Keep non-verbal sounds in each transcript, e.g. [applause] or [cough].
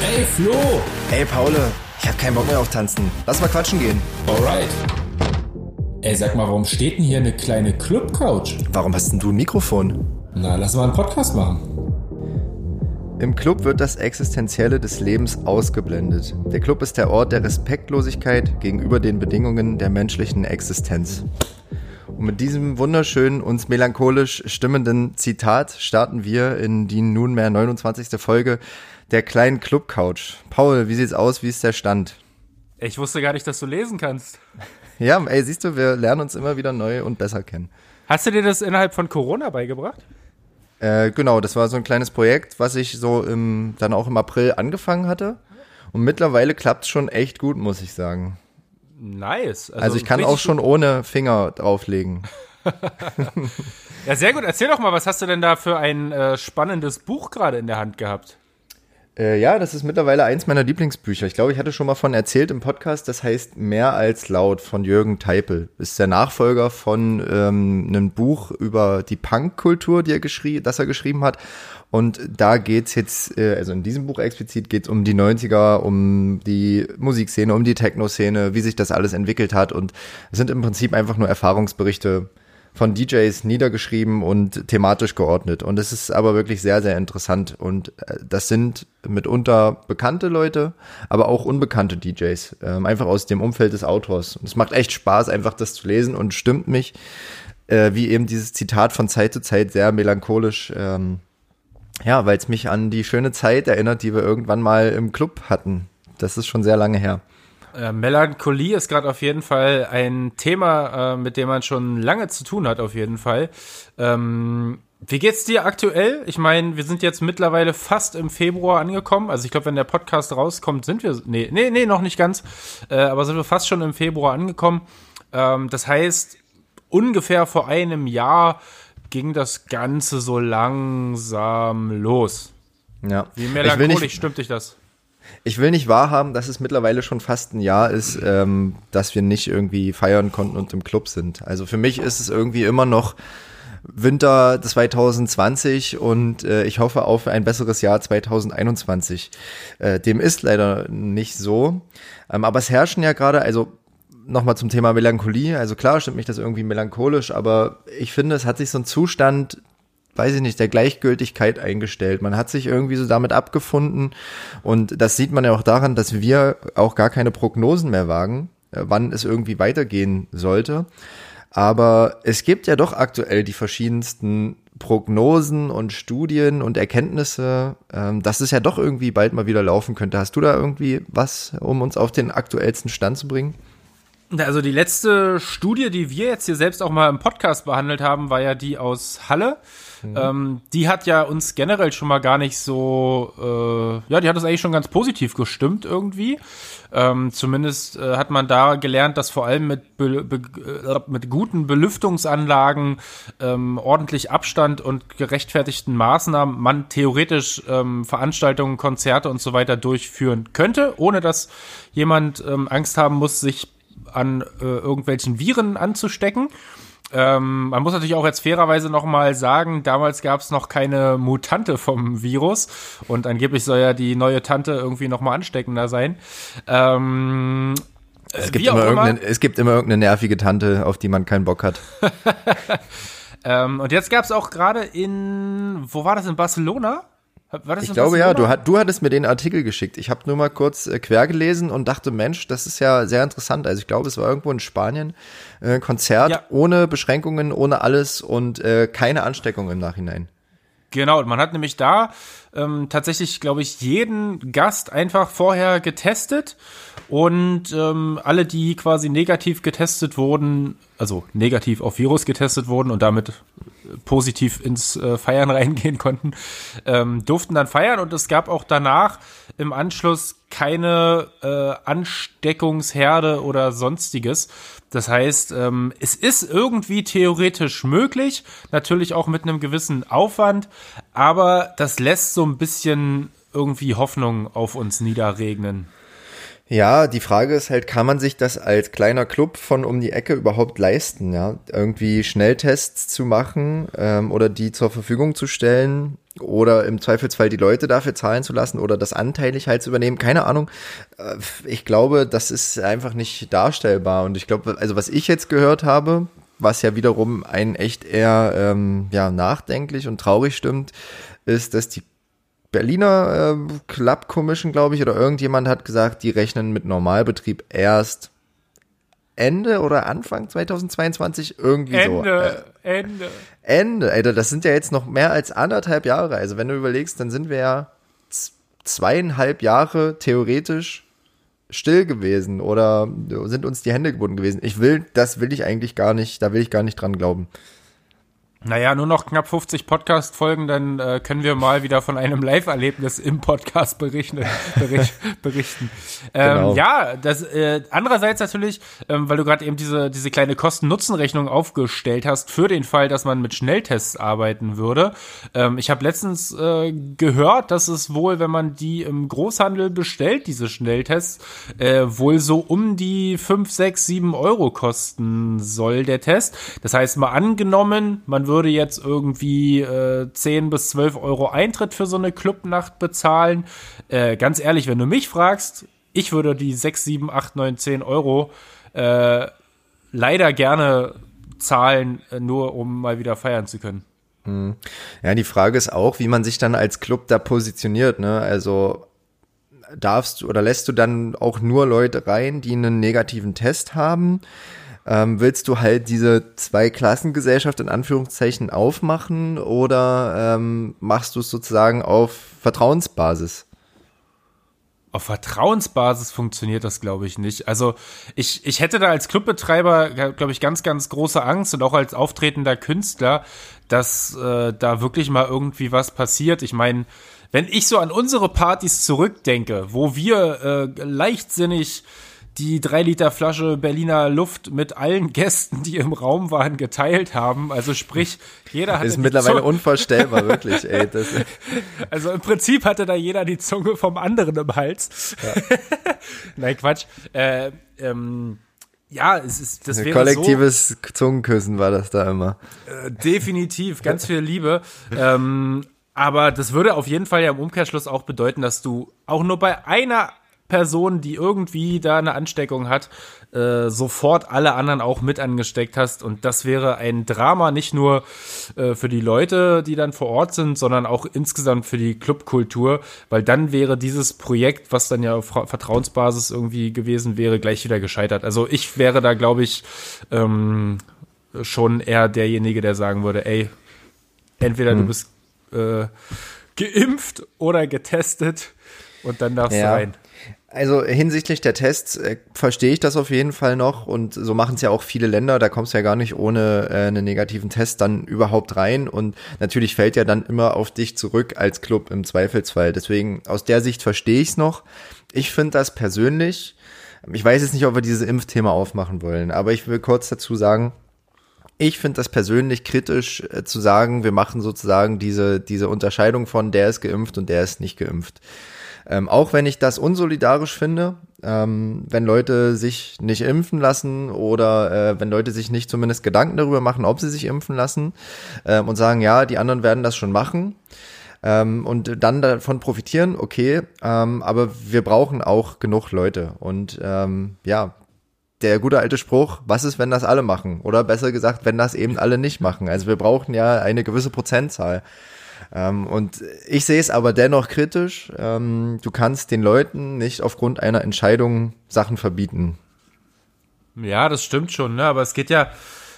Ey, Flo! Ey, Paul, ich hab keinen Bock mehr auf Tanzen. Lass mal quatschen gehen. Alright. Ey, sag mal, warum steht denn hier eine kleine Club-Couch? Warum hast denn du ein Mikrofon? Na, lass mal einen Podcast machen. Im Club wird das Existenzielle des Lebens ausgeblendet. Der Club ist der Ort der Respektlosigkeit gegenüber den Bedingungen der menschlichen Existenz. Und mit diesem wunderschönen, uns melancholisch stimmenden Zitat starten wir in die nunmehr 29. Folge der kleinen Club Couch. Paul, wie sieht's aus? Wie ist der Stand? Ich wusste gar nicht, dass du lesen kannst. Ja, ey, siehst du, wir lernen uns immer wieder neu und besser kennen. Hast du dir das innerhalb von Corona beigebracht? Äh, genau, das war so ein kleines Projekt, was ich so im, dann auch im April angefangen hatte. Und mittlerweile klappt's schon echt gut, muss ich sagen. Nice. Also, ich kann auch schon ohne Finger drauflegen. [laughs] Ja, sehr gut. Erzähl doch mal, was hast du denn da für ein äh, spannendes Buch gerade in der Hand gehabt? Äh, ja, das ist mittlerweile eins meiner Lieblingsbücher. Ich glaube, ich hatte schon mal von erzählt im Podcast. Das heißt Mehr als laut von Jürgen Teipel. Ist der Nachfolger von ähm, einem Buch über die Punkkultur, die er geschrieben, das er geschrieben hat. Und da geht's jetzt, äh, also in diesem Buch explizit geht's um die 90er, um die Musikszene, um die Techno-Szene, wie sich das alles entwickelt hat. Und es sind im Prinzip einfach nur Erfahrungsberichte von DJs niedergeschrieben und thematisch geordnet. Und es ist aber wirklich sehr, sehr interessant. Und äh, das sind mitunter bekannte Leute, aber auch unbekannte DJs, ähm, einfach aus dem Umfeld des Autors. Und es macht echt Spaß, einfach das zu lesen und stimmt mich, äh, wie eben dieses Zitat von Zeit zu Zeit sehr melancholisch, ähm, ja, weil es mich an die schöne Zeit erinnert, die wir irgendwann mal im Club hatten. Das ist schon sehr lange her. Äh, Melancholie ist gerade auf jeden Fall ein Thema, äh, mit dem man schon lange zu tun hat, auf jeden Fall. Ähm, wie geht's dir aktuell? Ich meine, wir sind jetzt mittlerweile fast im Februar angekommen. Also ich glaube, wenn der Podcast rauskommt, sind wir. Nee, nee, nee, noch nicht ganz. Äh, aber sind wir fast schon im Februar angekommen. Ähm, das heißt, ungefähr vor einem Jahr ging das Ganze so langsam los. Ja. Wie melancholisch stimmt dich das? Ich will nicht wahrhaben, dass es mittlerweile schon fast ein Jahr ist, ähm, dass wir nicht irgendwie feiern konnten und im Club sind. Also für mich ist es irgendwie immer noch Winter 2020 und äh, ich hoffe auf ein besseres Jahr 2021. Äh, dem ist leider nicht so. Ähm, aber es herrschen ja gerade, also nochmal zum Thema Melancholie. Also klar stimmt mich das irgendwie melancholisch, aber ich finde, es hat sich so ein Zustand weiß ich nicht, der Gleichgültigkeit eingestellt. Man hat sich irgendwie so damit abgefunden und das sieht man ja auch daran, dass wir auch gar keine Prognosen mehr wagen, äh, wann es irgendwie weitergehen sollte. Aber es gibt ja doch aktuell die verschiedensten Prognosen und Studien und Erkenntnisse, ähm, dass es ja doch irgendwie bald mal wieder laufen könnte. Hast du da irgendwie was, um uns auf den aktuellsten Stand zu bringen? Also die letzte Studie, die wir jetzt hier selbst auch mal im Podcast behandelt haben, war ja die aus Halle. Ähm, die hat ja uns generell schon mal gar nicht so, äh, ja, die hat uns eigentlich schon ganz positiv gestimmt irgendwie. Ähm, zumindest äh, hat man da gelernt, dass vor allem mit, be be äh, mit guten Belüftungsanlagen, ähm, ordentlich Abstand und gerechtfertigten Maßnahmen man theoretisch ähm, Veranstaltungen, Konzerte und so weiter durchführen könnte, ohne dass jemand ähm, Angst haben muss, sich an äh, irgendwelchen Viren anzustecken. Ähm, man muss natürlich auch jetzt fairerweise nochmal sagen, damals gab es noch keine Mutante vom Virus und angeblich soll ja die neue Tante irgendwie nochmal ansteckender sein. Ähm, Es gibt, wie auch immer immer. irgendeine, es gibt immer irgendeine nervige Tante, auf die man keinen Bock hat. [laughs] ähm, und jetzt gab es auch gerade in, wo war das, in Barcelona? Ich glaube ja, du, hat, du hattest mir den Artikel geschickt. Ich habe nur mal kurz äh, quer gelesen und dachte, Mensch, das ist ja sehr interessant. Also ich glaube, es war irgendwo in Spanien äh, Konzert Ja. ohne Beschränkungen, ohne alles und äh, keine Ansteckung im Nachhinein. Genau, man hat nämlich da ähm, tatsächlich, glaube ich, jeden Gast einfach vorher getestet und ähm, alle, die quasi negativ getestet wurden, also negativ auf Virus getestet wurden und damit äh, positiv ins äh, Feiern [laughs] reingehen konnten, ähm, durften dann feiern und es gab auch danach im Anschluss keine äh, Ansteckungsherde oder sonstiges. Das heißt, ähm, es ist irgendwie theoretisch möglich, natürlich auch mit einem gewissen Aufwand, aber das lässt so ein bisschen irgendwie Hoffnung auf uns niederregnen. Ja, die Frage ist halt, kann man sich das als kleiner Club von um die Ecke überhaupt leisten, ja? Irgendwie Schnelltests zu machen ähm, oder die zur Verfügung zu stellen. oder im Zweifelsfall die Leute dafür zahlen zu lassen oder das anteilig halt zu übernehmen, keine Ahnung. Äh, ich glaube, das ist einfach nicht darstellbar und ich glaube, also was ich jetzt gehört habe, was ja wiederum einen echt eher ähm, ja, nachdenklich und traurig stimmt, ist, dass die Berliner äh, Club Commission, glaube ich, oder irgendjemand hat gesagt, die rechnen mit Normalbetrieb erst Ende oder Anfang 2022 irgendwie Ende, so. Äh, Ende. Ende, Alter, das sind ja jetzt noch mehr als anderthalb Jahre. Also wenn du überlegst, dann sind wir ja zweieinhalb Jahre theoretisch still gewesen oder sind uns die Hände gebunden gewesen. Ich will, das will ich eigentlich gar nicht, da will ich gar nicht dran glauben. Naja, nur noch knapp 50 Podcast-Folgen, dann äh, können wir mal wieder von einem Live-Erlebnis im Podcast berichten. Bericht, [laughs] berichten. Ähm, genau. Ja, das äh, andererseits natürlich, ähm, weil du gerade eben diese, diese kleine Kosten-Nutzen-Rechnung aufgestellt hast, für den Fall, dass man mit Schnelltests arbeiten würde. Ähm, ich habe letztens äh, gehört, dass es wohl, wenn man die im Großhandel bestellt, diese Schnelltests, äh, wohl so um die 5, 6, 7 Euro kosten soll, der Test. Das heißt, mal angenommen, man würde jetzt irgendwie äh, 10 bis 12 Euro Eintritt für so eine Clubnacht bezahlen. Äh, ganz ehrlich, wenn du mich fragst, ich würde die 6, 7, 8, 9, 10 Euro äh, leider gerne zahlen, äh, nur um mal wieder feiern zu können. Hm. Ja, die Frage ist auch, wie man sich dann als Club da positioniert. Ne? Also darfst du oder lässt du dann auch nur Leute rein, die einen negativen Test haben? Ähm, willst du halt diese Zwei-Klassengesellschaft in Anführungszeichen aufmachen oder ähm, machst du es sozusagen auf Vertrauensbasis? Auf Vertrauensbasis funktioniert das, glaube ich, nicht. Also ich, ich hätte da als Clubbetreiber, glaube ich, ganz, ganz große Angst und auch als auftretender Künstler, dass äh, da wirklich mal irgendwie was passiert. Ich meine, wenn ich so an unsere Partys zurückdenke, wo wir äh, leichtsinnig die drei Liter Flasche Berliner Luft mit allen [laughs] Gästen, die im Raum waren, geteilt haben. Also sprich, jeder hatte. Ist mittlerweile Zunge. unvorstellbar, wirklich, ey. [laughs] Das also im Prinzip hatte da jeder die Zunge vom anderen im Hals. Ja. [laughs] Nein, Quatsch. Äh, ähm, ja, es ist das wäre kollektives so, Zungenküssen war das da immer. Äh, definitiv, ganz viel Liebe. ähm, aber das würde auf jeden Fall ja im Umkehrschluss auch bedeuten, dass du auch nur bei einer Person, die irgendwie da eine Ansteckung hat, äh, sofort alle anderen auch mit angesteckt hast. Und das wäre ein Drama nicht nur äh, für die Leute, die dann vor Ort sind, sondern auch insgesamt für die Clubkultur, weil dann wäre dieses Projekt, was dann ja auf Vertrauensbasis irgendwie gewesen wäre, gleich wieder gescheitert. Also ich wäre da, glaube ich, ähm, schon eher derjenige, der sagen würde, ey, entweder hm. du bist äh, geimpft oder getestet und dann darfst ja. du rein. Also hinsichtlich der Tests äh, verstehe ich das auf jeden Fall noch und so machen es ja auch viele Länder, da kommst du ja gar nicht ohne äh, einen negativen Test dann überhaupt rein und natürlich fällt ja dann immer auf dich zurück als Club im Zweifelsfall. Deswegen aus der Sicht verstehe ich es noch. Ich finde das persönlich, ich weiß jetzt nicht, ob wir dieses Impfthema aufmachen wollen, aber ich will kurz dazu sagen, ich finde das persönlich kritisch äh, zu sagen, wir machen sozusagen diese, diese Unterscheidung von der ist geimpft und der ist nicht geimpft. Ähm, auch wenn ich das unsolidarisch finde, ähm, wenn Leute sich nicht impfen lassen oder äh, wenn Leute sich nicht zumindest Gedanken darüber machen, ob sie sich impfen lassen ähm, und sagen, ja, die anderen werden das schon machen. Ähm, und dann davon profitieren, okay, ähm, aber wir brauchen auch genug Leute. Und ähm, ja, der gute alte Spruch, was ist, wenn das alle machen? Oder besser gesagt, wenn das eben alle nicht machen. Also wir brauchen ja eine gewisse Prozentzahl. Ähm, und ich sehe es aber dennoch kritisch. Ähm, du kannst den Leuten nicht aufgrund einer Entscheidung Sachen verbieten. Ja, das stimmt schon, ne? aber es geht ja,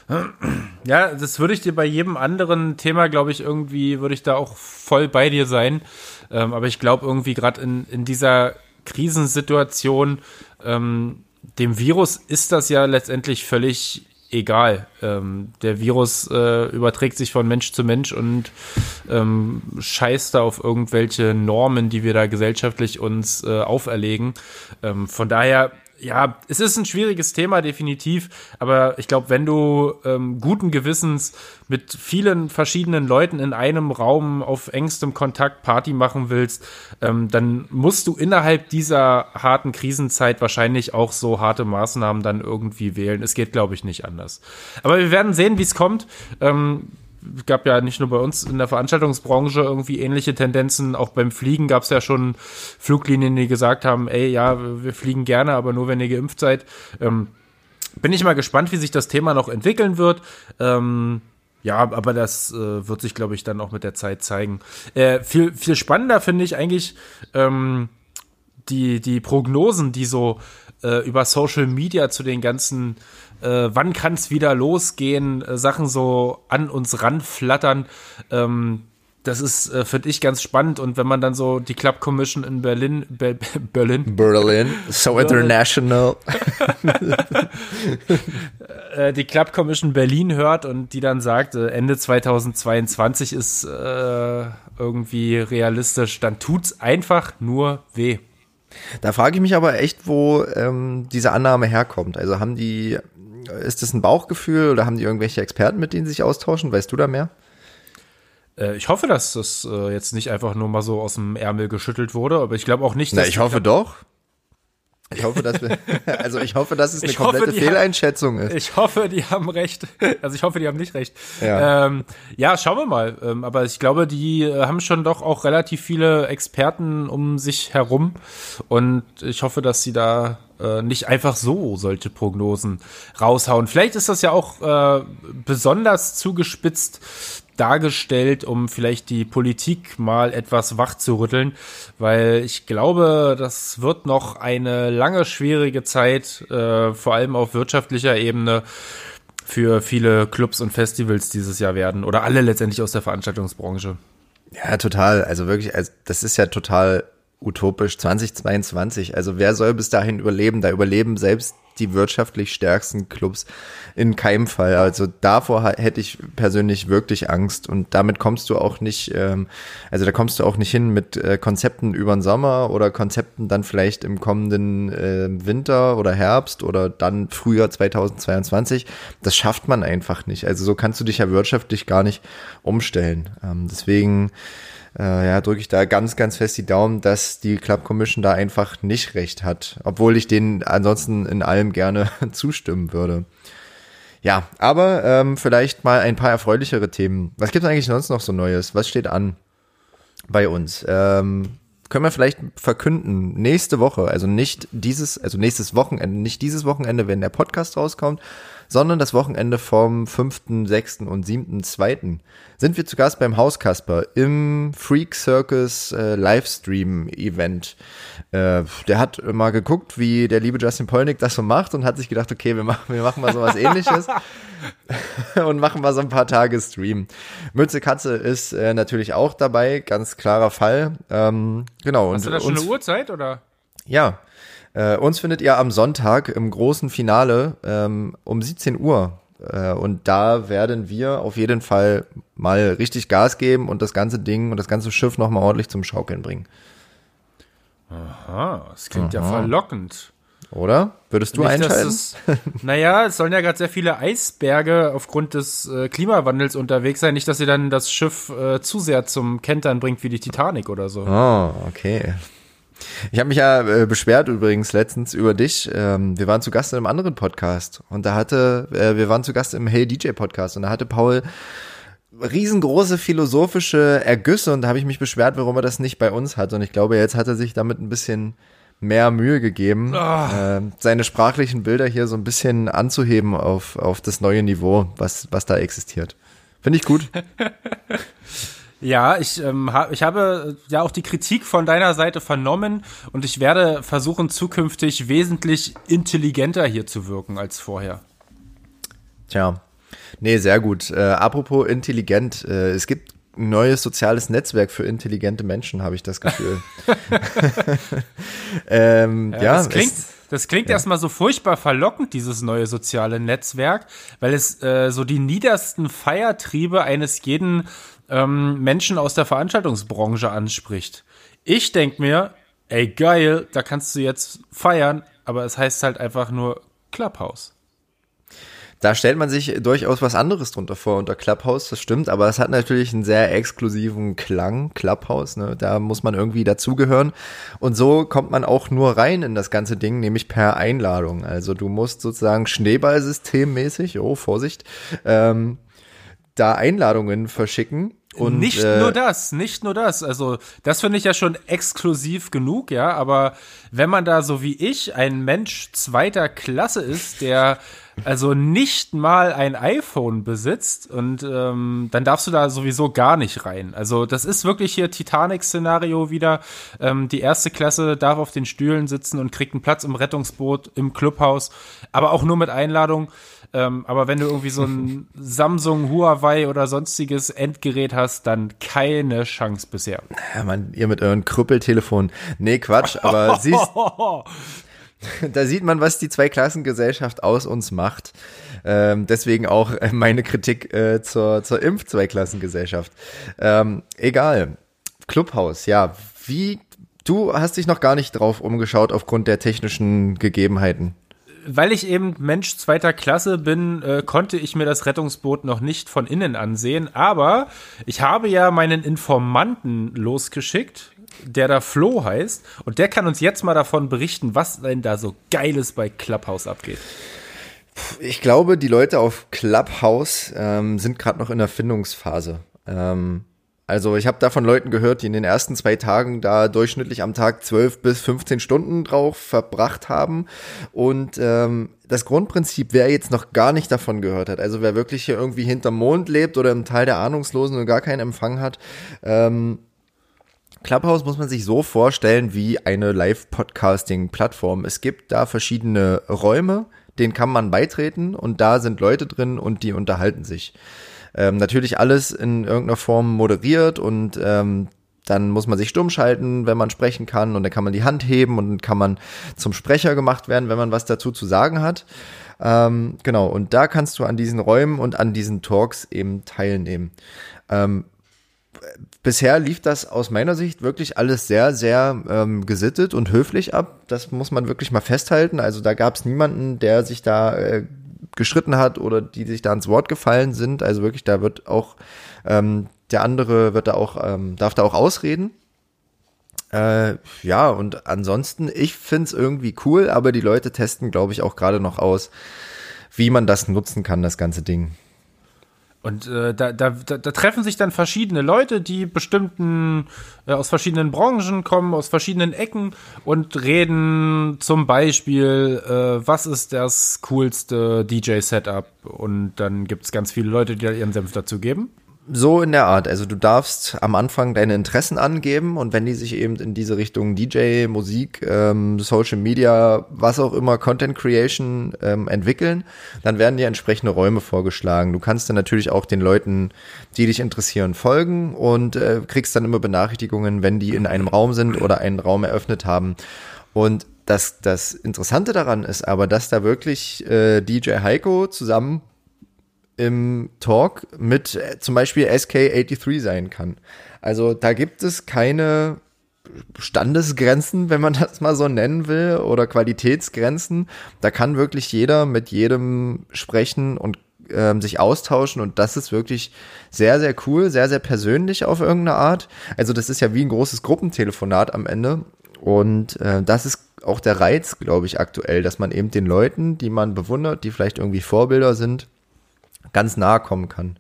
[clears throat] ja, das würde ich dir bei jedem anderen Thema, glaube ich, irgendwie, würde ich da auch voll bei dir sein. Ähm, aber ich glaube irgendwie gerade in, in dieser Krisensituation, ähm, dem Virus ist das ja letztendlich völlig egal. Ähm, der Virus äh, überträgt sich von Mensch zu Mensch und ähm, scheißt da auf irgendwelche Normen, die wir da gesellschaftlich uns äh, auferlegen. Ähm, von daher ja, es ist ein schwieriges Thema, definitiv. Aber ich glaube, wenn du ähm, guten Gewissens mit vielen verschiedenen Leuten in einem Raum auf engstem Kontakt Party machen willst, ähm, dann musst du innerhalb dieser harten Krisenzeit wahrscheinlich auch so harte Maßnahmen dann irgendwie wählen. Es geht, glaube ich, nicht anders. Aber wir werden sehen, wie es kommt. Ähm, gab ja nicht nur bei uns in der Veranstaltungsbranche irgendwie ähnliche Tendenzen. Auch beim Fliegen gab es ja schon Fluglinien, die gesagt haben, ey, ja, wir fliegen gerne, aber nur wenn ihr geimpft seid. Ähm, bin ich mal gespannt, wie sich das Thema noch entwickeln wird. Ähm, ja, aber das äh, wird sich, glaube ich, dann auch mit der Zeit zeigen. Äh, viel, viel spannender finde ich eigentlich ähm, die, die Prognosen, die so äh, über Social Media zu den ganzen, äh, wann kann es wieder losgehen, äh, Sachen so an uns ranflattern. Ähm, das ist, äh, finde ich, ganz spannend. Und wenn man dann so die Club Commission in Berlin, Be [laughs] Berlin, Berlin, so international. [laughs] äh, die Club Commission Berlin hört und die dann sagt, äh, Ende 2022 ist äh, irgendwie realistisch, dann tut's einfach nur weh. Da frage ich mich aber echt, wo ähm, diese Annahme herkommt. Also haben die, ist das ein Bauchgefühl oder haben die irgendwelche Experten, mit denen sie sich austauschen? Weißt du da mehr? Äh, ich hoffe, dass das äh, jetzt nicht einfach nur mal so aus dem Ärmel geschüttelt wurde, aber ich glaube auch nicht, dass. Na, ich hoffe doch. Ich hoffe, dass wir, [laughs] also ich hoffe, dass es eine ich komplette hoffe, Fehleinschätzung haben, ist. Ich hoffe, die haben recht. [laughs] Also ich hoffe, die haben nicht recht. Ja, ähm, ja schauen wir mal. Ähm, aber ich glaube, die äh, haben schon doch auch relativ viele Experten um sich herum. Und ich hoffe, dass sie da äh, nicht einfach so solche Prognosen raushauen. Vielleicht ist das ja auch äh, besonders zugespitzt dargestellt, um vielleicht die Politik mal etwas wach weil ich glaube, das wird noch eine lange, schwierige Zeit, äh, vor allem auf wirtschaftlicher Ebene für viele Clubs und Festivals dieses Jahr werden oder alle letztendlich aus der Veranstaltungsbranche. Ja, total. Also wirklich, also das ist ja total utopisch 2022. Also wer soll bis dahin überleben? Da überleben selbst die wirtschaftlich stärksten Clubs in keinem Fall. Also davor hätte ich persönlich wirklich Angst und damit kommst du auch nicht, ähm, also da kommst du auch nicht hin mit äh, Konzepten über den Sommer oder Konzepten dann vielleicht im kommenden äh, Winter oder Herbst oder dann Frühjahr 2022. Das schafft man einfach nicht. Also so kannst du dich ja wirtschaftlich gar nicht umstellen. Ähm, deswegen äh, ja, drücke ich da ganz, ganz fest die Daumen, dass die Club Commission da einfach nicht recht hat, obwohl ich denen ansonsten in allem gerne [laughs] zustimmen würde. Ja, aber ähm, vielleicht mal ein paar erfreulichere Themen. Was gibt es eigentlich sonst noch so Neues? Was steht an bei uns? Ähm, können wir vielleicht verkünden, nächste Woche, also nicht dieses, also nächstes Wochenende, nicht dieses Wochenende, wenn der Podcast rauskommt, sondern das Wochenende vom 5., 6. und 7. 2. sind wir zu Gast beim Hauskasper im Freak Circus äh, Livestream Event. Äh, der hat mal geguckt, wie der liebe Justin Polnick das so macht und hat sich gedacht, okay, wir machen, wir machen mal sowas ähnliches [laughs] und machen mal so ein paar Tage Stream. Mütze Katze ist äh, natürlich auch dabei, ganz klarer Fall. Ähm, genau. Hast und, du da schon eine Uhrzeit oder? Ja, äh, uns findet ihr am Sonntag im großen Finale ähm, um 17 Uhr. Äh, und da werden wir auf jeden Fall mal richtig Gas geben und das ganze Ding und das ganze Schiff nochmal ordentlich zum Schaukeln bringen. Aha, das klingt Aha. ja verlockend. Oder? Würdest du Nicht, einschalten? Es, naja, es sollen ja gerade sehr viele Eisberge aufgrund des äh, Klimawandels unterwegs sein. Nicht, dass sie dann das Schiff äh, zu sehr zum Kentern bringt wie die Titanic oder so. Oh, okay. Ich habe mich ja äh, beschwert übrigens letztens über dich. Ähm, wir waren zu Gast in einem anderen Podcast und da hatte, äh, wir waren zu Gast im Hey DJ Podcast und da hatte Paul riesengroße philosophische Ergüsse und da habe ich mich beschwert, warum er das nicht bei uns hat. Und ich glaube, jetzt hat er sich damit ein bisschen mehr Mühe gegeben, äh, seine sprachlichen Bilder hier so ein bisschen anzuheben auf, auf das neue Niveau, was, was da existiert. Finde ich gut. [laughs] Ja, ich, ähm, hab, ich habe äh, ja auch die Kritik von deiner Seite vernommen und ich werde versuchen, zukünftig wesentlich intelligenter hier zu wirken als vorher. Tja, nee, sehr gut. Äh, apropos intelligent, äh, es gibt ein neues soziales Netzwerk für intelligente Menschen, habe ich das Gefühl. [laughs] [laughs] ähm, ja, ja, das klingt, das klingt ja. erstmal so furchtbar verlockend, dieses neue soziale Netzwerk, weil es äh, so die niedersten Feiertriebe eines jeden ähm, Menschen aus der Veranstaltungsbranche anspricht. Ich denke mir, ey geil, da kannst du jetzt feiern, aber es heißt halt einfach nur Clubhouse. Da stellt man sich durchaus was anderes drunter vor unter Clubhouse, das stimmt, aber es hat natürlich einen sehr exklusiven Klang, Clubhouse, ne? da muss man irgendwie dazugehören. Und so kommt man auch nur rein in das ganze Ding, nämlich per Einladung. Also du musst sozusagen Schneeballsystemmäßig, oh Vorsicht, ähm, da Einladungen verschicken. Und, nicht äh, nur das, nicht nur das. Also, das finde ich ja schon exklusiv genug, ja. Aber wenn man da so wie ich ein Mensch zweiter Klasse ist, der also nicht mal ein iPhone besitzt und ähm, dann darfst du da sowieso gar nicht rein. Also das ist wirklich hier Titanic-Szenario wieder. Ähm, die erste Klasse darf auf den Stühlen sitzen und kriegt einen Platz im Rettungsboot im Clubhaus, aber auch nur mit Einladung. Ähm, aber wenn du irgendwie so ein [laughs] Samsung, Huawei oder sonstiges Endgerät hast, dann keine Chance bisher. Ja, man, ihr mit euren Krüppeltelefon. Nee, Quatsch, aber [laughs] siehst, [laughs] da sieht man, was die Zweiklassengesellschaft aus uns macht. Ähm, deswegen auch meine Kritik äh, zur, zur Impf-Zweiklassengesellschaft. Ähm, egal. Clubhaus, ja. Wie, du hast dich noch gar nicht drauf umgeschaut aufgrund der technischen Gegebenheiten weil ich eben Mensch zweiter Klasse bin, äh, konnte ich mir das Rettungsboot noch nicht von innen ansehen. Aber ich habe ja meinen Informanten losgeschickt, der da Flo heißt. Und der kann uns jetzt mal davon berichten, was denn da so Geiles bei Clubhouse abgeht. Ich glaube, die Leute auf Clubhouse ähm, sind gerade noch in der Findungsphase. Ähm, also ich habe da von Leuten gehört, die in den ersten zwei Tagen da durchschnittlich am Tag 12 bis 15 Stunden drauf verbracht haben. Und ähm, das Grundprinzip, wer jetzt noch gar nicht davon gehört hat, also wer wirklich hier irgendwie hinterm Mond lebt oder im Teil der Ahnungslosen und gar keinen Empfang hat, ähm, Clubhouse muss man sich so vorstellen wie eine Live-Podcasting-Plattform. Es gibt da verschiedene Räume, denen kann man beitreten und da sind Leute drin und die unterhalten sich. Ähm, natürlich alles in irgendeiner Form moderiert und ähm, dann muss man sich stumm schalten, wenn man sprechen kann und dann kann man die Hand heben und dann kann man zum Sprecher gemacht werden, wenn man was dazu zu sagen hat. Ähm, genau, und da kannst du an diesen Räumen und an diesen Talks eben teilnehmen. Ähm, bisher lief das aus meiner Sicht wirklich alles sehr, sehr ähm, gesittet und höflich ab. Das muss man wirklich mal festhalten. Also da gab es niemanden, der sich da äh, geschritten hat oder die sich da ins Wort gefallen sind. Also wirklich, da wird auch ähm, der andere wird da auch ähm, darf da auch ausreden. Äh, ja, und ansonsten, ich find's irgendwie cool, aber die Leute testen, glaube ich, auch gerade noch aus, wie man das nutzen kann, das ganze Ding. Und äh, da, da, da, treffen sich dann verschiedene Leute, die bestimmten äh, aus verschiedenen Branchen kommen, aus verschiedenen Ecken und reden zum Beispiel, äh, was ist das coolste DJ-Setup? Und dann gibt's ganz viele Leute, die da ihren Senf dazu geben. So in der Art. Also du darfst am Anfang deine Interessen angeben und wenn die sich eben in diese Richtung DJ, Musik, ähm, Social Media, was auch immer, Content Creation ähm, entwickeln, dann werden dir entsprechende Räume vorgeschlagen. Du kannst dann natürlich auch den Leuten, die dich interessieren, folgen und äh, kriegst dann immer Benachrichtigungen, wenn die in einem Raum sind oder einen Raum eröffnet haben. Und das, das Interessante daran ist aber, dass da wirklich äh, DJ Heiko zusammen im Talk mit äh, zum Beispiel SK83 sein kann. Also da gibt es keine Standesgrenzen, wenn man [laughs] das mal so nennen will, oder Qualitätsgrenzen. Da kann wirklich jeder mit jedem sprechen und ähm, sich austauschen und das ist wirklich sehr, sehr cool, sehr, sehr persönlich auf irgendeine Art. Also das ist ja wie ein großes Gruppentelefonat am Ende und äh, das ist auch der Reiz, glaube ich, aktuell, dass man eben den Leuten, die man bewundert, die vielleicht irgendwie Vorbilder sind, ganz nahe kommen kann.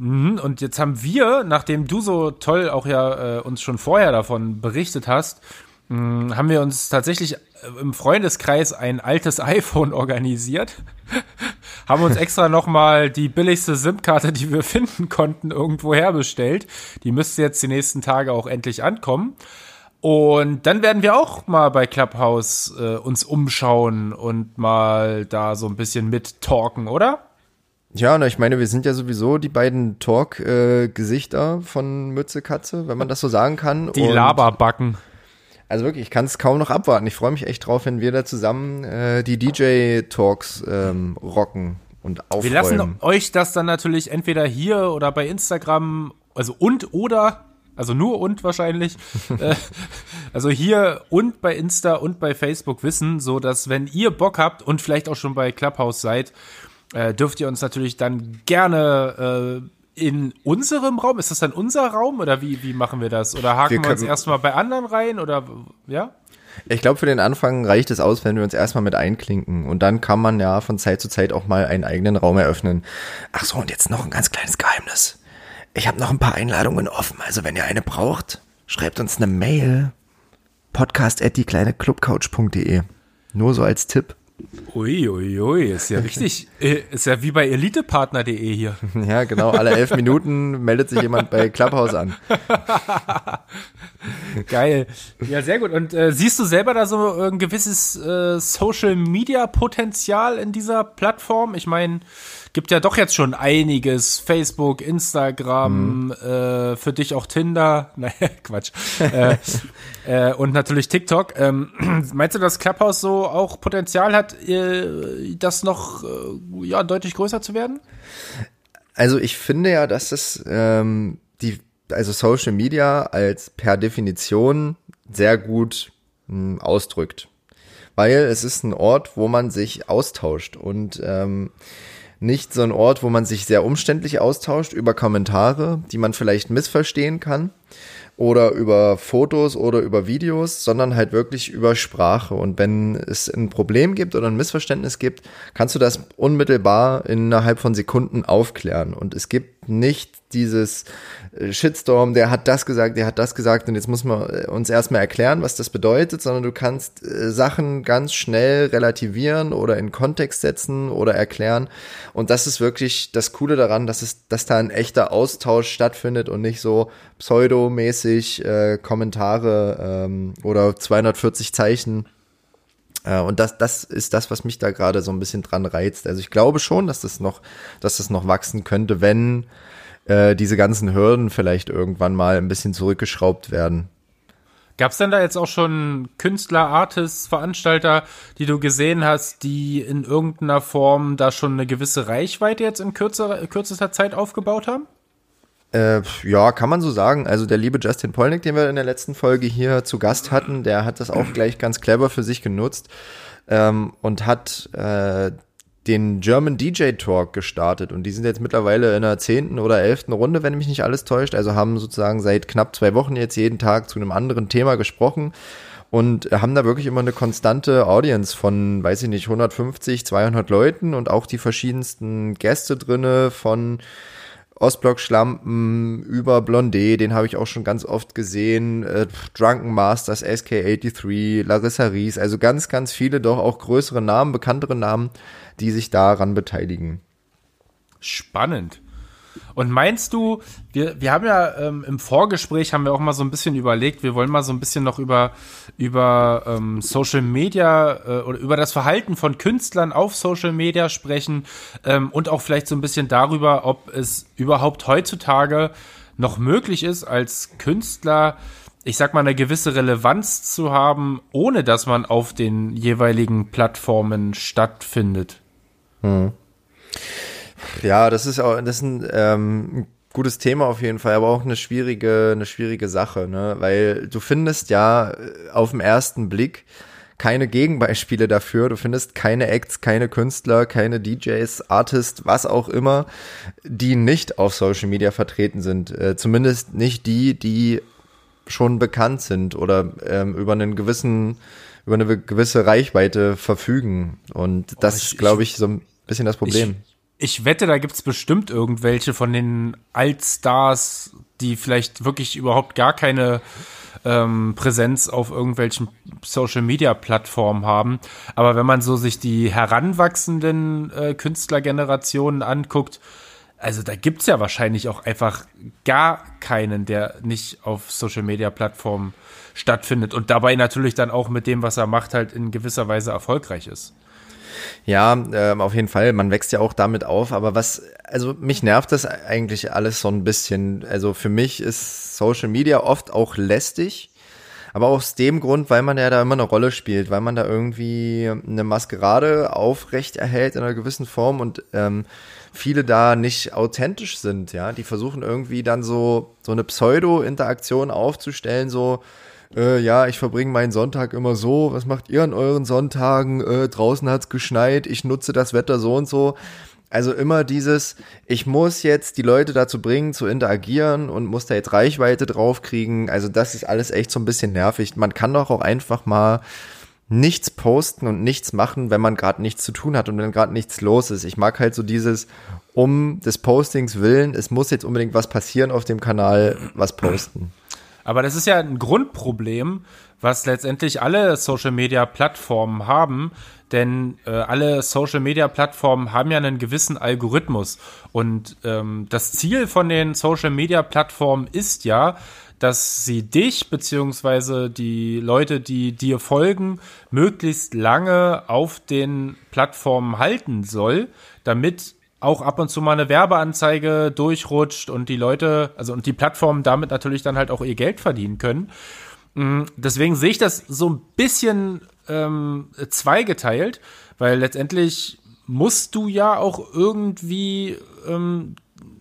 Mhm, und jetzt haben wir, nachdem du so toll auch ja äh, uns schon vorher davon berichtet hast, mh, haben wir uns tatsächlich äh, im Freundeskreis ein altes [laughs] iPhone organisiert, [laughs] haben uns extra nochmal die billigste SIM-Karte, die wir finden konnten, irgendwo herbestellt. Die müsste jetzt die nächsten Tage auch endlich ankommen. Und dann werden wir auch mal bei Clubhouse äh, uns umschauen und mal da so ein bisschen mit talken, oder? Ja, na, ich meine, wir sind ja sowieso die beiden Talk-Gesichter von Mütze Katze, wenn man das so sagen kann. Die Laberbacken. Also wirklich, ich kann es kaum noch abwarten. Ich freue mich echt drauf, wenn wir da zusammen äh, die DJ-Talks ähm, rocken und aufräumen. Wir lassen euch das dann natürlich entweder hier oder bei Instagram, also und oder, also nur und wahrscheinlich, [laughs] äh, also hier und bei Insta und bei Facebook wissen, so dass wenn ihr Bock habt und vielleicht auch schon bei Clubhouse seid, äh, dürft ihr uns natürlich dann gerne äh, in unserem Raum? Ist das dann unser Raum oder wie, wie machen wir das? Oder haken wir, wir uns erstmal bei anderen rein oder ja? Ich glaube, für den Anfang reicht es aus, wenn wir uns erstmal mit einklinken. Und dann kann man ja von Zeit zu Zeit auch mal einen eigenen Raum eröffnen. Ach so, und jetzt noch ein ganz kleines Geheimnis. Ich habe noch ein paar Einladungen offen. Also wenn ihr eine braucht, schreibt uns eine Mail. Podcast at die kleine Clubcouch.de. Nur so als Tipp. Ui, ui, ui, ist ja richtig, [laughs] äh, ist ja wie bei elitepartner.de hier. [laughs] Ja, genau, alle elf Minuten meldet sich jemand bei Clubhouse an. [laughs] Geil. Ja, sehr gut. Und äh, siehst du selber da so ein gewisses äh, Social-Media-Potenzial in dieser Plattform? Ich meine, gibt ja doch jetzt schon einiges. Facebook, Instagram, mhm. äh, für dich auch Tinder. [laughs] Nein, Quatsch. äh, [laughs] äh, und natürlich TikTok. Ähm, [clears throat] meinst du, dass Clubhouse so auch Potenzial hat, äh, das noch äh, ja, deutlich größer zu werden? Also ich finde ja, dass es ähm, die, also Social Media als per Definition sehr gut mh, hm, ausdrückt. Weil es ist ein Ort, wo man sich austauscht und ähm, nicht so ein Ort, wo man sich sehr umständlich austauscht über Kommentare, die man vielleicht missverstehen kann oder über Fotos oder über Videos, sondern halt wirklich über Sprache. Und wenn es ein Problem gibt oder ein Missverständnis gibt, kannst du das unmittelbar innerhalb von Sekunden aufklären. Und es gibt nicht dieses äh, Shitstorm, der hat das gesagt, der hat das gesagt und jetzt muss man äh, uns erstmal erklären, was das bedeutet, sondern du kannst äh, Sachen ganz schnell relativieren oder in Kontext setzen oder erklären. Und das ist wirklich das Coole daran, dass es, dass da ein echter Austausch stattfindet und nicht so pseudomäßig äh, Kommentare ähm, oder 240 Zeichen. Und das, das ist das, was mich da gerade so ein bisschen dran reizt. Also ich glaube schon, dass das noch, dass das noch wachsen könnte, wenn äh, diese ganzen Hürden vielleicht irgendwann mal ein bisschen zurückgeschraubt werden. Gab es denn da jetzt auch schon Künstler, Artists, Veranstalter, die du gesehen hast, die in irgendeiner Form da schon eine gewisse Reichweite jetzt in kürzer, kürzester Zeit aufgebaut haben? Äh, ja, kann man so sagen. Also der liebe Justin Polnick, den wir in der letzten Folge hier zu Gast hatten, der hat das auch gleich ganz clever für sich genutzt ähm, und hat äh, den German DJ Talk gestartet und die sind jetzt mittlerweile in der zehnten oder elften Runde, wenn mich nicht alles täuscht. Also haben sozusagen seit knapp zwei Wochen jetzt jeden Tag zu einem anderen Thema gesprochen und haben da wirklich immer eine konstante Audience von, weiß ich nicht, 150, 200 Leuten und auch die verschiedensten Gäste drinne von Ostblock-Schlampen über Blondé, den habe ich auch schon ganz oft gesehen, äh, Drunken Masters, SK83, Larissa Ries, also ganz, ganz viele doch auch größere Namen, bekanntere Namen, die sich daran beteiligen. Spannend. Und meinst du, wir, wir haben ja ähm, im Vorgespräch haben wir auch mal so ein bisschen überlegt, wir wollen mal so ein bisschen noch über, über ähm, Social Media äh, oder über das Verhalten von Künstlern auf Social Media sprechen ähm, und auch vielleicht so ein bisschen darüber, ob es überhaupt heutzutage noch möglich ist, als Künstler, ich sag mal, eine gewisse Relevanz zu haben, ohne dass man auf den jeweiligen Plattformen stattfindet. Hm. Ja, das ist auch, das ist ein, ähm, gutes Thema auf jeden Fall, aber auch eine schwierige, eine schwierige Sache, ne? Weil du findest ja äh, auf den ersten Blick keine Gegenbeispiele dafür. Du findest keine Acts, keine Künstler, keine DJs, Artists, was auch immer, die nicht auf Social Media vertreten sind. Äh, zumindest nicht die, die schon bekannt sind oder ähm, über einen gewissen, über eine gewisse Reichweite verfügen. Und das oh, ist, glaube ich, so ein bisschen das Problem. Ich, ich wette, da gibt's bestimmt irgendwelche von den Altstars, die vielleicht wirklich überhaupt gar keine ähm, Präsenz auf irgendwelchen Social Media Plattformen haben. Aber wenn man so sich die heranwachsenden äh, Künstlergenerationen anguckt, also da gibt's ja wahrscheinlich auch einfach gar keinen, der nicht auf Social Media Plattformen stattfindet und dabei natürlich dann auch mit dem, was er macht, halt in gewisser Weise erfolgreich ist. Ja, ähm, auf jeden Fall. Man wächst ja auch damit auf. Aber was, also mich nervt das eigentlich alles so ein bisschen. Also für mich ist Social Media oft auch lästig. Aber aus dem Grund, weil man ja da immer eine Rolle spielt, weil man da irgendwie eine Maskerade aufrecht erhält in einer gewissen Form und ähm, viele da nicht authentisch sind, ja. Die versuchen irgendwie dann so, so eine Pseudo-Interaktion aufzustellen, so, äh, ja, ich verbringe meinen Sonntag immer so, was macht ihr an euren Sonntagen? Äh, draußen hat's geschneit, ich nutze das Wetter so und so. Also immer dieses, ich muss jetzt die Leute dazu bringen, zu interagieren und muss da jetzt Reichweite draufkriegen. Also das ist alles echt so ein bisschen nervig. Man kann doch auch einfach mal nichts posten und nichts machen, wenn man gerade nichts zu tun hat und wenn gerade nichts los ist. Ich mag halt so dieses, um des Postings willen, es muss jetzt unbedingt was passieren auf dem Kanal, was posten. Aber das ist ja ein Grundproblem, was letztendlich alle Social Media Plattformen haben, denn äh, alle Social Media Plattformen haben ja einen gewissen Algorithmus. Und ähm, das Ziel von den Social Media Plattformen ist ja, dass sie dich beziehungsweise die Leute, die dir folgen, möglichst lange auf den Plattformen halten soll, damit auch ab und zu mal eine Werbeanzeige durchrutscht und die Leute, also und die Plattformen damit natürlich dann halt auch ihr Geld verdienen können. Mm, deswegen sehe ich das so ein bisschen ähm, zweigeteilt, weil letztendlich musst du ja auch irgendwie ähm,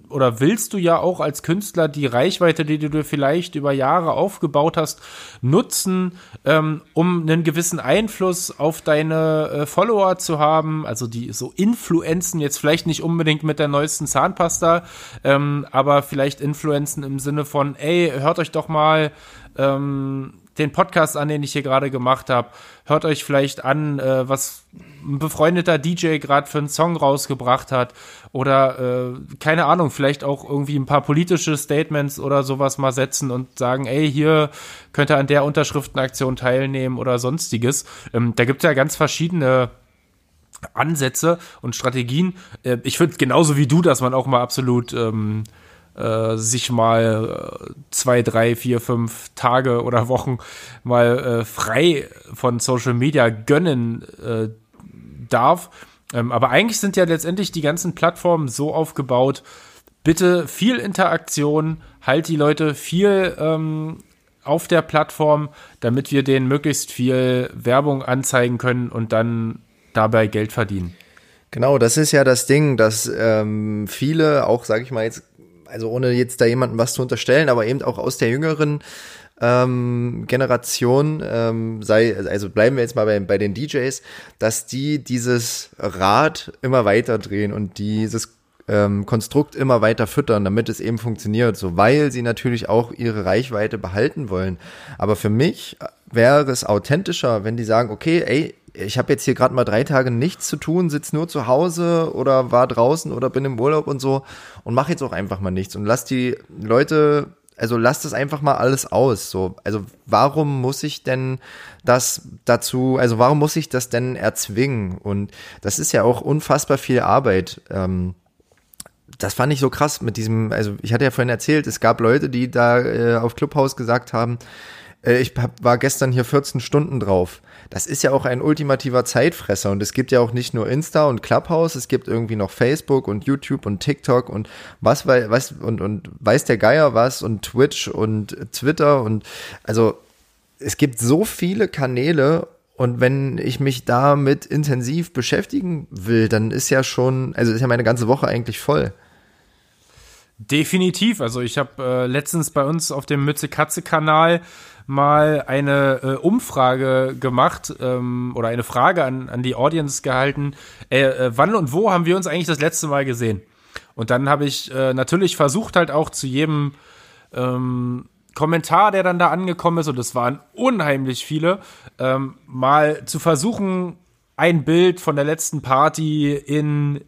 oder willst du ja auch als Künstler die Reichweite, die du dir vielleicht über Jahre aufgebaut hast, nutzen, ähm, um einen gewissen Einfluss auf deine äh, Follower zu haben, also die so Influenzen, jetzt vielleicht nicht unbedingt mit der neuesten Zahnpasta, ähm, aber vielleicht Influenzen im Sinne von, ey, hört euch doch mal ähm, den Podcast an, den ich hier gerade gemacht habe. Hört euch vielleicht an, äh, was ein befreundeter DJ gerade für einen Song rausgebracht hat. Oder äh, keine Ahnung, vielleicht auch irgendwie ein paar politische Statements oder sowas mal setzen und sagen, ey, hier könnt ihr an der Unterschriftenaktion teilnehmen oder sonstiges. Ähm, da gibt es ja ganz verschiedene Ansätze und Strategien. Äh, ich finde genauso wie du, dass man auch mal absolut ähm, äh, sich mal äh, zwei, drei, vier, fünf Tage oder Wochen mal äh, frei von Social Media gönnen äh, darf. Ähm, aber eigentlich sind ja letztendlich die ganzen Plattformen so aufgebaut, bitte viel Interaktion, halt die Leute viel ähm, auf der Plattform, damit wir denen möglichst viel Werbung anzeigen können und dann dabei Geld verdienen. Genau, das ist ja das Ding, dass ähm, viele, auch sage ich mal jetzt also ohne jetzt da jemandem was zu unterstellen, aber eben auch aus der jüngeren ähm, Generation, ähm, sei, also bleiben wir jetzt mal bei, bei den DJs, dass die dieses Rad immer weiter drehen und dieses ähm, Konstrukt immer weiter füttern, damit es eben funktioniert, so weil sie natürlich auch ihre Reichweite behalten wollen. Aber für mich wäre es authentischer, wenn die sagen, okay, ey, ich habe jetzt hier gerade mal drei Tage nichts zu tun, sitze nur zu Hause oder war draußen oder bin im Urlaub und so und mache jetzt auch einfach mal nichts und lass die Leute, also lass das einfach mal alles aus. So, also warum muss ich denn das dazu, also warum muss ich das denn erzwingen? Und das ist ja auch unfassbar viel Arbeit. Ähm, das fand ich so krass mit diesem, also ich hatte ja vorhin erzählt, es gab Leute, die da äh, auf Clubhouse gesagt haben, ich hab, war gestern hier 14 Stunden drauf. Das ist ja auch ein ultimativer Zeitfresser und es gibt ja auch nicht nur Insta und Clubhouse, es gibt irgendwie noch Facebook und YouTube und TikTok und was weiß und und weiß der Geier was und Twitch und Twitter und also es gibt so viele Kanäle und wenn ich mich damit intensiv beschäftigen will, dann ist ja schon, also ist ja meine ganze Woche eigentlich voll. Definitiv. Also ich habe äh, letztens bei uns auf dem Mütze-Katze-Kanal mal eine äh, Umfrage gemacht ähm, oder eine Frage an, an die Audience gehalten. Äh, äh, wann und wo haben wir uns eigentlich das letzte Mal gesehen? Und dann habe ich äh, natürlich versucht, halt auch zu jedem ähm, Kommentar, der dann da angekommen ist, und das waren unheimlich viele, ähm, mal zu versuchen, ein Bild von der letzten Party in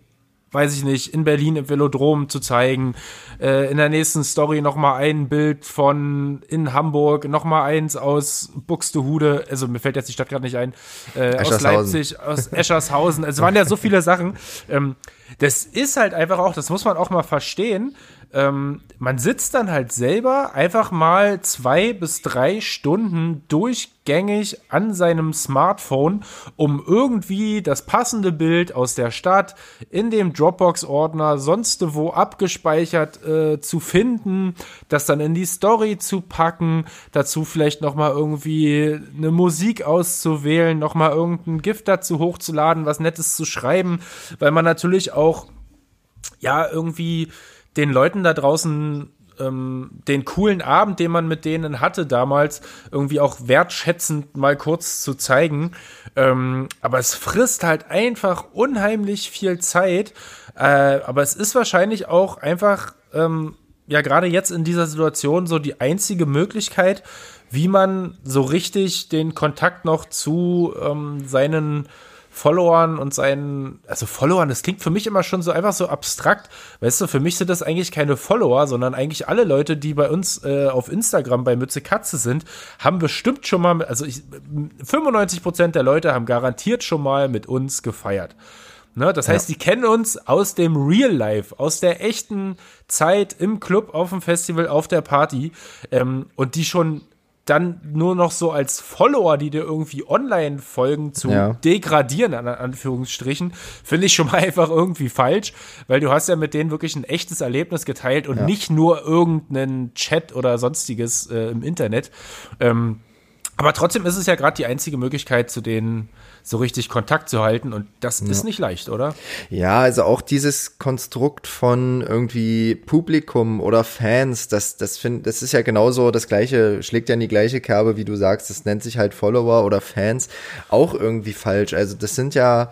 weiß ich nicht, in Berlin im Velodrom zu zeigen. Äh, in der nächsten Story nochmal ein Bild von in Hamburg, nochmal eins aus Buxtehude, also mir fällt jetzt die Stadt gerade nicht ein, äh, aus Leipzig, aus Eschershausen. Es waren ja so viele Sachen. Ähm, das ist halt einfach auch, das muss man auch mal verstehen, ähm, man sitzt dann halt selber einfach mal zwei bis drei Stunden durchgängig an seinem Smartphone, um irgendwie das passende Bild aus der Stadt in dem Dropbox-Ordner sonst wo abgespeichert äh, zu finden, das dann in die Story zu packen, dazu vielleicht noch mal irgendwie eine Musik auszuwählen, noch mal irgendein Gift dazu hochzuladen, was Nettes zu schreiben, weil man natürlich auch ja irgendwie den Leuten da draußen ähm, den coolen Abend, den man mit denen hatte damals, irgendwie auch wertschätzend mal kurz zu zeigen. Ähm, aber es frisst halt einfach unheimlich viel Zeit. Äh, aber es ist wahrscheinlich auch einfach, ähm, ja, gerade jetzt in dieser Situation so die einzige Möglichkeit, wie man so richtig den Kontakt noch zu ähm, seinen Followern und seinen, also Followern, das klingt für mich immer schon so einfach so abstrakt. Weißt du, für mich sind das eigentlich keine Follower, sondern eigentlich alle Leute, die bei uns äh, auf Instagram bei Mütze Katze sind, haben bestimmt schon mal, also ich, 95 Prozent der Leute haben garantiert schon mal mit uns gefeiert. Ne, das heißt, ja. die kennen uns aus dem Real Life, aus der echten Zeit im Club, auf dem Festival, auf der Party ähm, und die schon dann nur noch so als Follower, die dir irgendwie online folgen, zu ja. degradieren, an Anführungsstrichen, finde ich schon mal [laughs] einfach irgendwie falsch, weil du hast ja mit denen wirklich ein echtes Erlebnis geteilt und ja. nicht nur irgendeinen Chat oder sonstiges äh, im Internet. Ähm, aber trotzdem ist es ja gerade die einzige Möglichkeit, zu denen so richtig Kontakt zu halten und das ja. ist nicht leicht, oder? Ja, also auch dieses Konstrukt von irgendwie Publikum oder Fans, das, das finde, das ist ja genauso das gleiche, schlägt ja in die gleiche Kerbe, wie du sagst, das nennt sich halt Follower oder Fans, auch irgendwie falsch. Also das sind ja,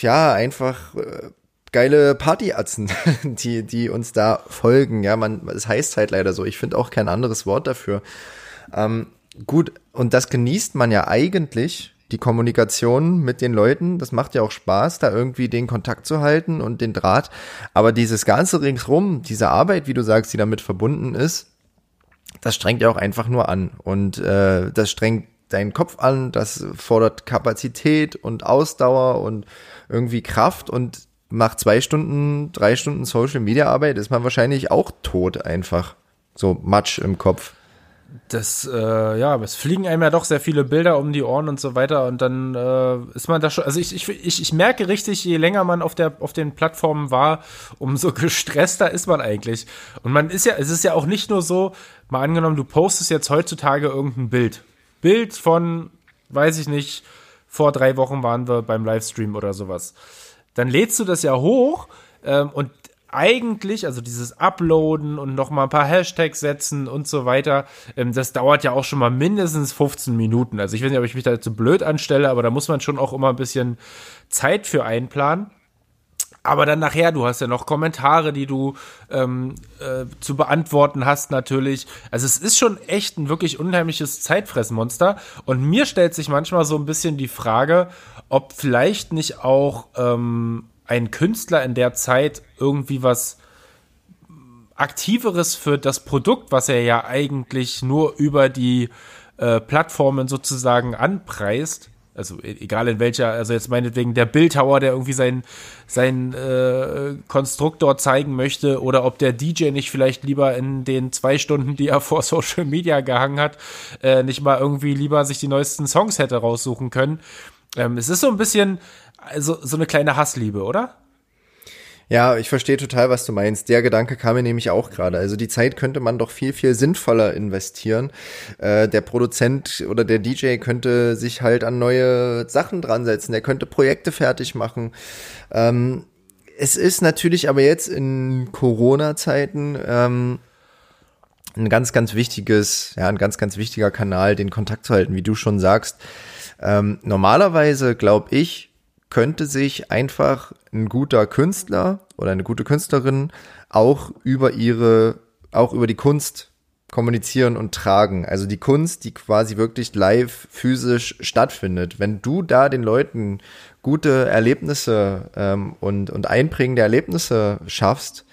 ja, einfach, äh, geile Partyatzen, [laughs] die, die uns da folgen. Ja, man, es heißt halt leider so. Ich finde auch kein anderes Wort dafür. Ähm, gut, und das genießt man ja eigentlich, die Kommunikation mit den Leuten. Das macht ja auch Spaß, da irgendwie den Kontakt zu halten und den Draht. Aber dieses ganze ringsrum, diese Arbeit, wie du sagst, die damit verbunden ist, das strengt ja auch einfach nur an. Und äh, das strengt deinen Kopf an, das fordert Kapazität und Ausdauer und irgendwie Kraft und nach zwei Stunden, drei Stunden Social Media Arbeit ist man wahrscheinlich auch tot einfach. So Matsch im Kopf das, äh, ja, es fliegen einem ja doch sehr viele Bilder um die Ohren und so weiter und dann äh, ist man da schon, also ich, ich, ich, ich merke richtig, je länger man auf der, auf den Plattformen war, umso [laughs] gestresster ist man eigentlich. Und man ist ja, es ist ja auch nicht nur so, mal angenommen, du postest jetzt heutzutage irgendein Bild. Bild von, weiß ich nicht, vor drei Wochen waren wir beim Livestream oder sowas. Dann lädst du das ja hoch ähm, und eigentlich, also dieses Uploaden und noch mal ein paar Hashtags setzen und so weiter, ähm, das dauert ja auch schon mal mindestens 15 Minuten. Also ich weiß nicht, ob ich mich da zu blöd anstelle, aber da muss man schon auch immer ein bisschen Zeit für einplanen. Aber dann nachher, du hast ja noch Kommentare, die du ähm, äh, zu beantworten hast natürlich. Also es ist schon echt ein wirklich unheimliches Zeitfressmonster. Und mir stellt sich manchmal so ein bisschen die Frage, ob vielleicht nicht auch ähm, ein Künstler in der Zeit irgendwie was aktiveres für das Produkt, was er ja eigentlich nur über die äh, Plattformen sozusagen anpreist, also e-, egal in welcher, also jetzt meinetwegen der Bildhauer, der irgendwie sein, sein äh, Konstruktor zeigen möchte, oder ob der DJ nicht vielleicht lieber in den zwei Stunden, die er [laughs] vor Social Media gehangen hat, äh, nicht mal irgendwie lieber sich die neuesten Songs hätte raussuchen können. Ähm, es ist so ein bisschen, also so eine kleine Hassliebe, oder? Ja, ich verstehe total, was du meinst. Der Gedanke kam mir nämlich auch gerade. Also die Zeit könnte man doch viel, viel sinnvoller investieren. Äh, der Produzent oder der DJ könnte sich halt an neue Sachen dran setzen. Der könnte Projekte fertig machen. Ähm, es ist natürlich aber jetzt in Corona-Zeiten ähm, ein ganz, ganz wichtiges, ja, ein ganz, ganz wichtiger Kanal, den Kontakt zu halten, wie du schon sagst. Ähm, normalerweise glaube ich, könnte sich einfach ein guter Künstler oder eine gute Künstlerin auch über ihre, auch über die Kunst kommunizieren und tragen. Also die Kunst, die quasi wirklich live physisch stattfindet. Wenn du da den Leuten gute Erlebnisse ähm, und, und einprägende Erlebnisse schaffst,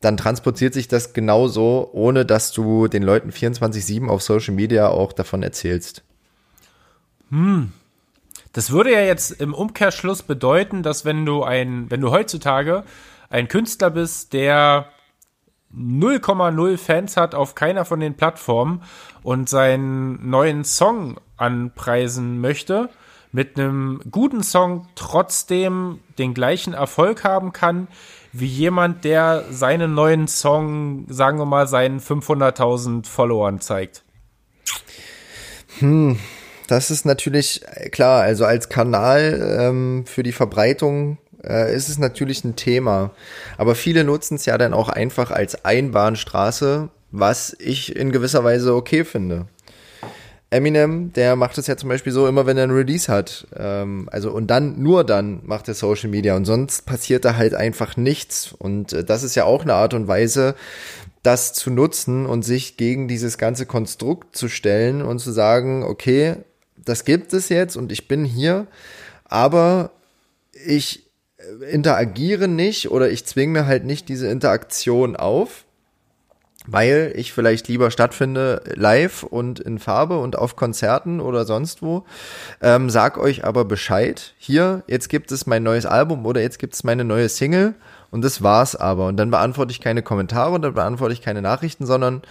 dann transportiert sich das genauso, ohne dass du den Leuten 24-7 auf Social Media auch davon erzählst. Hm, das würde ja jetzt im Umkehrschluss bedeuten, dass wenn du ein, wenn du heutzutage ein Künstler bist, der 0,0 Fans hat auf keiner von den Plattformen und seinen neuen Song anpreisen möchte, mit einem guten Song trotzdem den gleichen Erfolg haben kann, wie jemand, der seinen neuen Song, sagen wir mal, seinen 500.000 Followern zeigt. Hm, das ist natürlich äh, klar, also als Kanal ähm, für die Verbreitung äh, ist es natürlich ein Thema. Aber viele nutzen es ja dann auch einfach als Einbahnstraße, was ich in gewisser Weise okay finde. Eminem, der macht es ja zum Beispiel so, immer wenn er ein Release hat. Ähm, also und dann, nur dann macht er Social Media und sonst passiert da halt einfach nichts. Und äh, das ist ja auch eine Art und Weise, das zu nutzen und sich gegen dieses ganze Konstrukt zu stellen und zu sagen, okay, das gibt es jetzt und ich bin hier, aber ich interagiere nicht oder ich zwinge mir halt nicht diese Interaktion auf, weil ich vielleicht lieber stattfinde live und in Farbe und auf Konzerten oder sonst wo. Ähm, sag euch aber Bescheid. Hier, jetzt gibt es mein neues Album oder jetzt gibt es meine neue Single und das war's aber. Und dann beantworte ich keine Kommentare und dann beantworte ich keine Nachrichten, sondern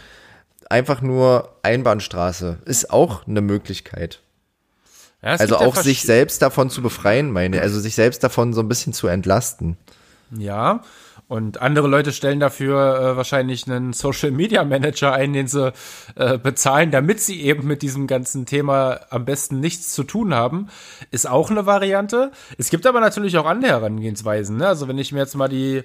einfach nur Einbahnstraße. Ist auch eine Möglichkeit. Ja, also auch ja sich selbst davon zu befreien, meine, also sich selbst davon so ein bisschen zu entlasten. Ja, und andere Leute stellen dafür äh, wahrscheinlich einen Social Media Manager ein, den sie äh, bezahlen, damit sie eben mit diesem ganzen Thema am besten nichts zu tun haben. Ist auch eine Variante. Es gibt aber natürlich auch andere Herangehensweisen. Ne? Also wenn ich mir jetzt mal die,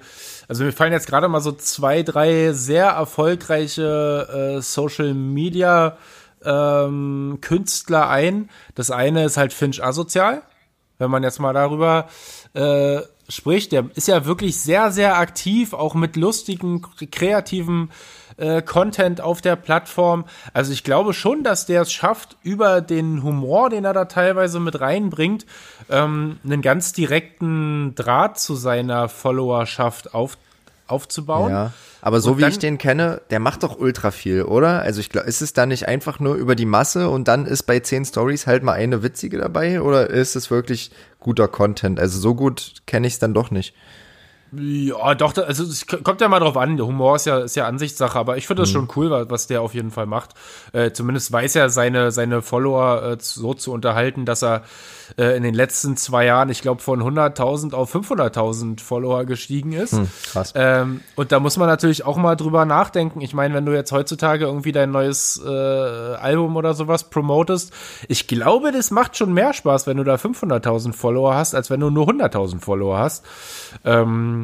also mir fallen jetzt gerade mal so zwei, drei sehr erfolgreiche äh, Social Media ähm, Künstler ein. Das eine ist halt Finch asozial. Wenn man jetzt mal darüber äh, spricht, der ist ja wirklich sehr, sehr aktiv, auch mit lustigen, kreativen äh, Content auf der Plattform. Also ich glaube schon, dass der es schafft, über den Humor, den er da teilweise mit reinbringt, ähm, einen ganz direkten Draht zu seiner Followerschaft auf, aufzubauen. Ja. Aber so und wie ich den kenne, der macht doch ultra viel, oder? Also ich glaube, ist es da nicht einfach nur über die Masse und dann ist bei zehn Stories halt mal eine witzige dabei? Oder ist es wirklich guter Content? Also so gut kenne ich es dann doch nicht. Ja, doch, also es kommt ja mal drauf an. Der Humor ist ja, ist ja Ansichtssache, aber ich finde das mhm. schon cool, was der auf jeden Fall macht. Äh, zumindest weiß er seine, seine Follower äh, so zu unterhalten, dass er äh, in den letzten zwei Jahren, ich glaube, von 100.000 auf 500.000 Follower gestiegen ist. Hm, krass. Ähm, und da muss man natürlich auch mal drüber nachdenken. Ich meine, wenn du jetzt heutzutage irgendwie dein neues äh, Album oder sowas promotest, ich glaube, das macht schon mehr Spaß, wenn du da 500.000 Follower hast, als wenn du nur 100.000 Follower hast. Ähm,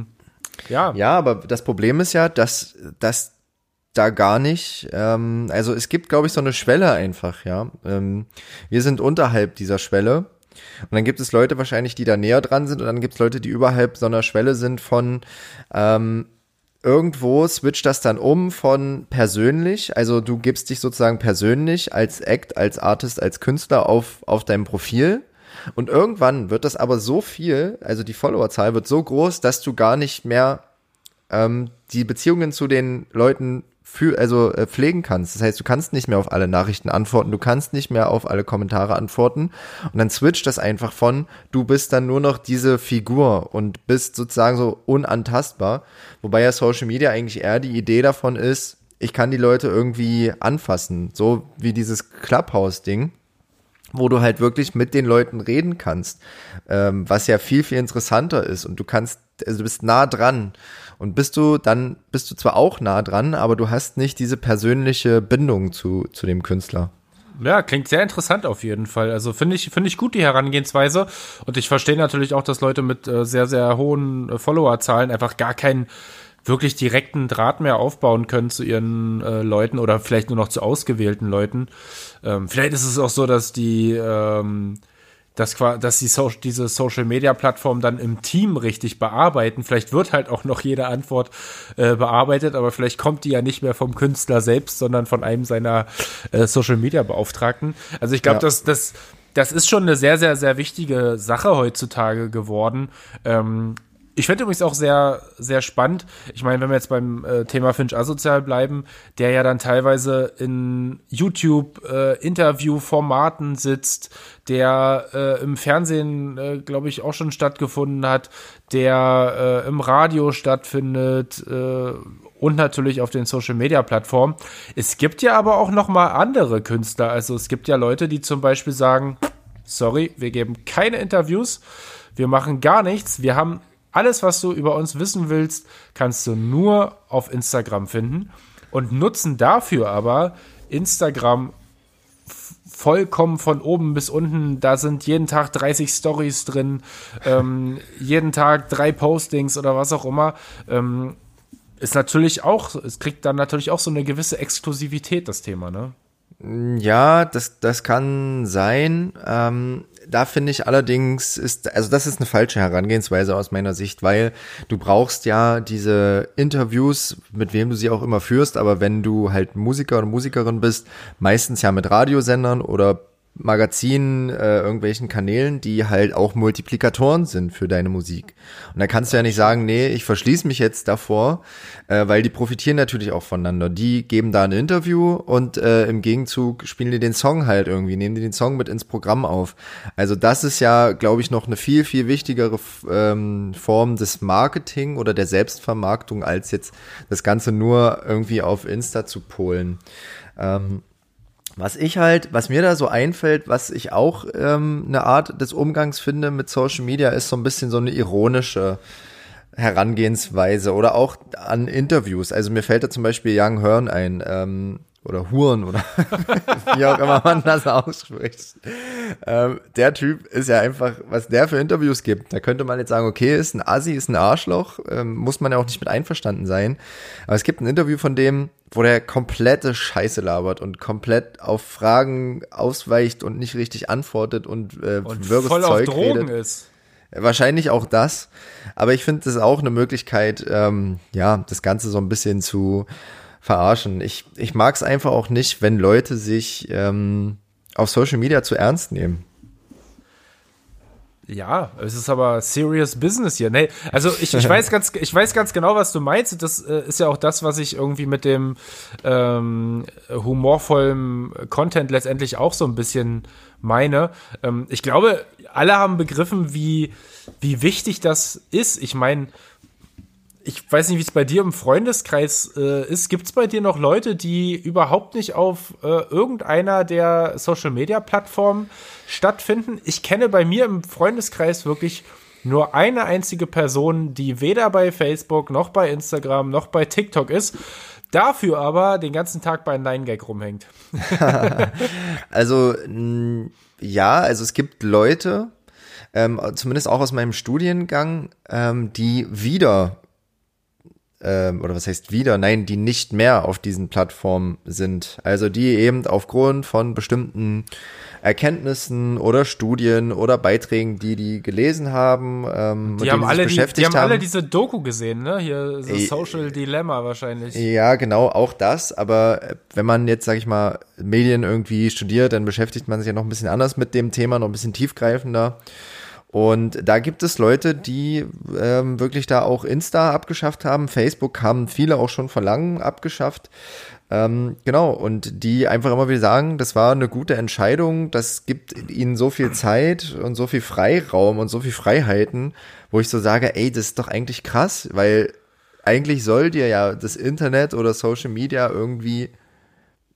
ja. Ja, aber das Problem ist ja, dass, dass da gar nicht. Ähm, also es gibt, glaube ich, so eine Schwelle einfach, ja. Ähm, wir sind unterhalb dieser Schwelle. Und dann gibt es Leute wahrscheinlich, die da näher dran sind, und dann gibt es Leute, die überhalb so einer Schwelle sind von ähm, irgendwo switcht das dann um von persönlich, also du gibst dich sozusagen persönlich als Act, als Artist, als Künstler auf, auf deinem Profil und irgendwann wird das aber so viel, also die Followerzahl wird so groß, dass du gar nicht mehr ähm, die Beziehungen zu den Leuten für, also äh, pflegen kannst. Das heißt, du kannst nicht mehr auf alle Nachrichten antworten, du kannst nicht mehr auf alle Kommentare antworten. Und dann switcht das einfach von, du bist dann nur noch diese Figur und bist sozusagen so unantastbar, wobei ja Social Media eigentlich eher die Idee davon ist, ich kann die Leute irgendwie anfassen, so wie dieses Clubhouse-Ding wo du halt wirklich mit den Leuten reden kannst, ähm, was ja viel, viel interessanter ist und du kannst, also du bist nah dran und bist du, dann bist du zwar auch nah dran, aber du hast nicht diese persönliche Bindung zu, zu dem Künstler. Ja, klingt sehr interessant auf jeden Fall. Also finde ich, finde ich gut die Herangehensweise. Und ich verstehe natürlich auch, dass Leute mit äh, sehr, sehr hohen äh, Followerzahlen einfach gar keinen wirklich direkten Draht mehr aufbauen können zu ihren äh, Leuten oder vielleicht nur noch zu ausgewählten Leuten. Ähm, vielleicht ist es auch so, dass die, ähm, dass, dass die so diese Social Media Plattform dann im Team richtig bearbeiten. Vielleicht wird halt auch noch jede Antwort äh, bearbeitet, aber vielleicht kommt die ja nicht mehr vom Künstler selbst, sondern von einem seiner äh, Social Media Beauftragten. Also ich glaube, ja. dass das das ist schon eine sehr, sehr, sehr wichtige Sache heutzutage geworden. Ähm, ich finde übrigens auch sehr, sehr spannend. Ich meine, wenn wir jetzt beim äh, Thema Finch asozial bleiben, der ja dann teilweise in YouTube-Interview-Formaten äh, sitzt, der äh, im Fernsehen, äh, glaube ich, auch schon stattgefunden hat, der äh, im Radio stattfindet äh, und natürlich auf den Social-Media-Plattformen. Es gibt ja aber auch noch mal andere Künstler. Also es gibt ja Leute, die zum Beispiel sagen, sorry, wir geben keine Interviews, wir machen gar nichts, wir haben alles, was du über uns wissen willst, kannst du nur auf Instagram finden und nutzen dafür aber Instagram vollkommen von oben bis unten. Da sind jeden Tag 30 Stories drin, ähm, jeden Tag drei Postings oder was auch immer. Ähm, ist natürlich auch, es kriegt dann natürlich auch so eine gewisse Exklusivität, das Thema, ne? Ja, das, das kann sein. Ähm, da finde ich allerdings ist, also das ist eine falsche Herangehensweise aus meiner Sicht, weil du brauchst ja diese Interviews, mit wem du sie auch immer führst, aber wenn du halt Musiker oder Musikerin bist, meistens ja mit Radiosendern oder Magazinen, äh, irgendwelchen Kanälen, die halt auch Multiplikatoren sind für deine Musik. Und da kannst du ja nicht sagen, nee, ich verschließe mich jetzt davor, äh, weil die profitieren natürlich auch voneinander. Die geben da ein Interview und äh, im Gegenzug spielen die den Song halt irgendwie, nehmen die den Song mit ins Programm auf. Also das ist ja, glaube ich, noch eine viel, viel wichtigere ähm, Form des Marketing oder der Selbstvermarktung, als jetzt das Ganze nur irgendwie auf Insta zu polen. Ähm, was ich halt, was mir da so einfällt, was ich auch ähm, eine Art des Umgangs finde mit Social Media, ist so ein bisschen so eine ironische Herangehensweise oder auch an Interviews. Also mir fällt da zum Beispiel Young Hearn ein, ähm, oder Huren oder [laughs] wie auch immer man das ausspricht. Ähm, der Typ ist ja einfach, was der für Interviews gibt. Da könnte man jetzt sagen, okay, ist ein Assi, ist ein Arschloch, ähm, muss man ja auch nicht mit einverstanden sein. Aber es gibt ein Interview von dem, wo der komplette Scheiße labert und komplett auf Fragen ausweicht und nicht richtig antwortet und, äh, und voll Zeug auf Drogen redet. ist. Wahrscheinlich auch das. Aber ich finde das ist auch eine Möglichkeit, ähm, ja, das Ganze so ein bisschen zu verarschen. Ich, ich mag es einfach auch nicht, wenn Leute sich ähm, auf Social Media zu ernst nehmen. Ja, es ist aber serious business hier. Nee, also ich, ich weiß [laughs] ganz, ich weiß ganz genau, was du meinst. Das äh, ist ja auch das, was ich irgendwie mit dem ähm, humorvollen Content letztendlich auch so ein bisschen meine. Ähm, ich glaube, alle haben begriffen, wie, wie wichtig das ist. Ich meine, ich weiß nicht, wie es bei dir im Freundeskreis äh, ist. Gibt es bei dir noch Leute, die überhaupt nicht auf äh, irgendeiner der Social-Media-Plattformen stattfinden? Ich kenne bei mir im Freundeskreis wirklich nur eine einzige Person, die weder bei Facebook noch bei Instagram noch bei TikTok ist. Dafür aber den ganzen Tag bei 9gag rumhängt. [laughs] [laughs] also, ja, also es gibt Leute, ähm, zumindest auch aus meinem Studiengang, ähm, die wieder ähm, oder was heißt wieder, nein, die nicht mehr auf diesen Plattformen sind. Also die eben aufgrund von bestimmten Erkenntnissen oder Studien oder Beiträgen, die die gelesen haben, ähm, die haben alle die, die haben, haben alle diese Doku gesehen, ne? Hier so Social Dilemma wahrscheinlich. Ja, genau, auch das. Aber äh, wenn man jetzt, sag ich mal, Medien irgendwie studiert, dann beschäftigt man sich ja noch ein bisschen anders mit dem Thema, noch ein bisschen tiefgreifender. Und da gibt es Leute, die ähm, wirklich da auch Insta abgeschafft haben. Facebook haben viele auch schon vor langem abgeschafft. Ähm, genau, und die einfach immer wieder sagen, das war eine gute Entscheidung, das gibt ihnen so viel Zeit und so viel Freiraum und so viel Freiheiten, wo ich so sage, ey, das ist doch eigentlich krass, weil eigentlich soll dir ja das Internet oder Social Media irgendwie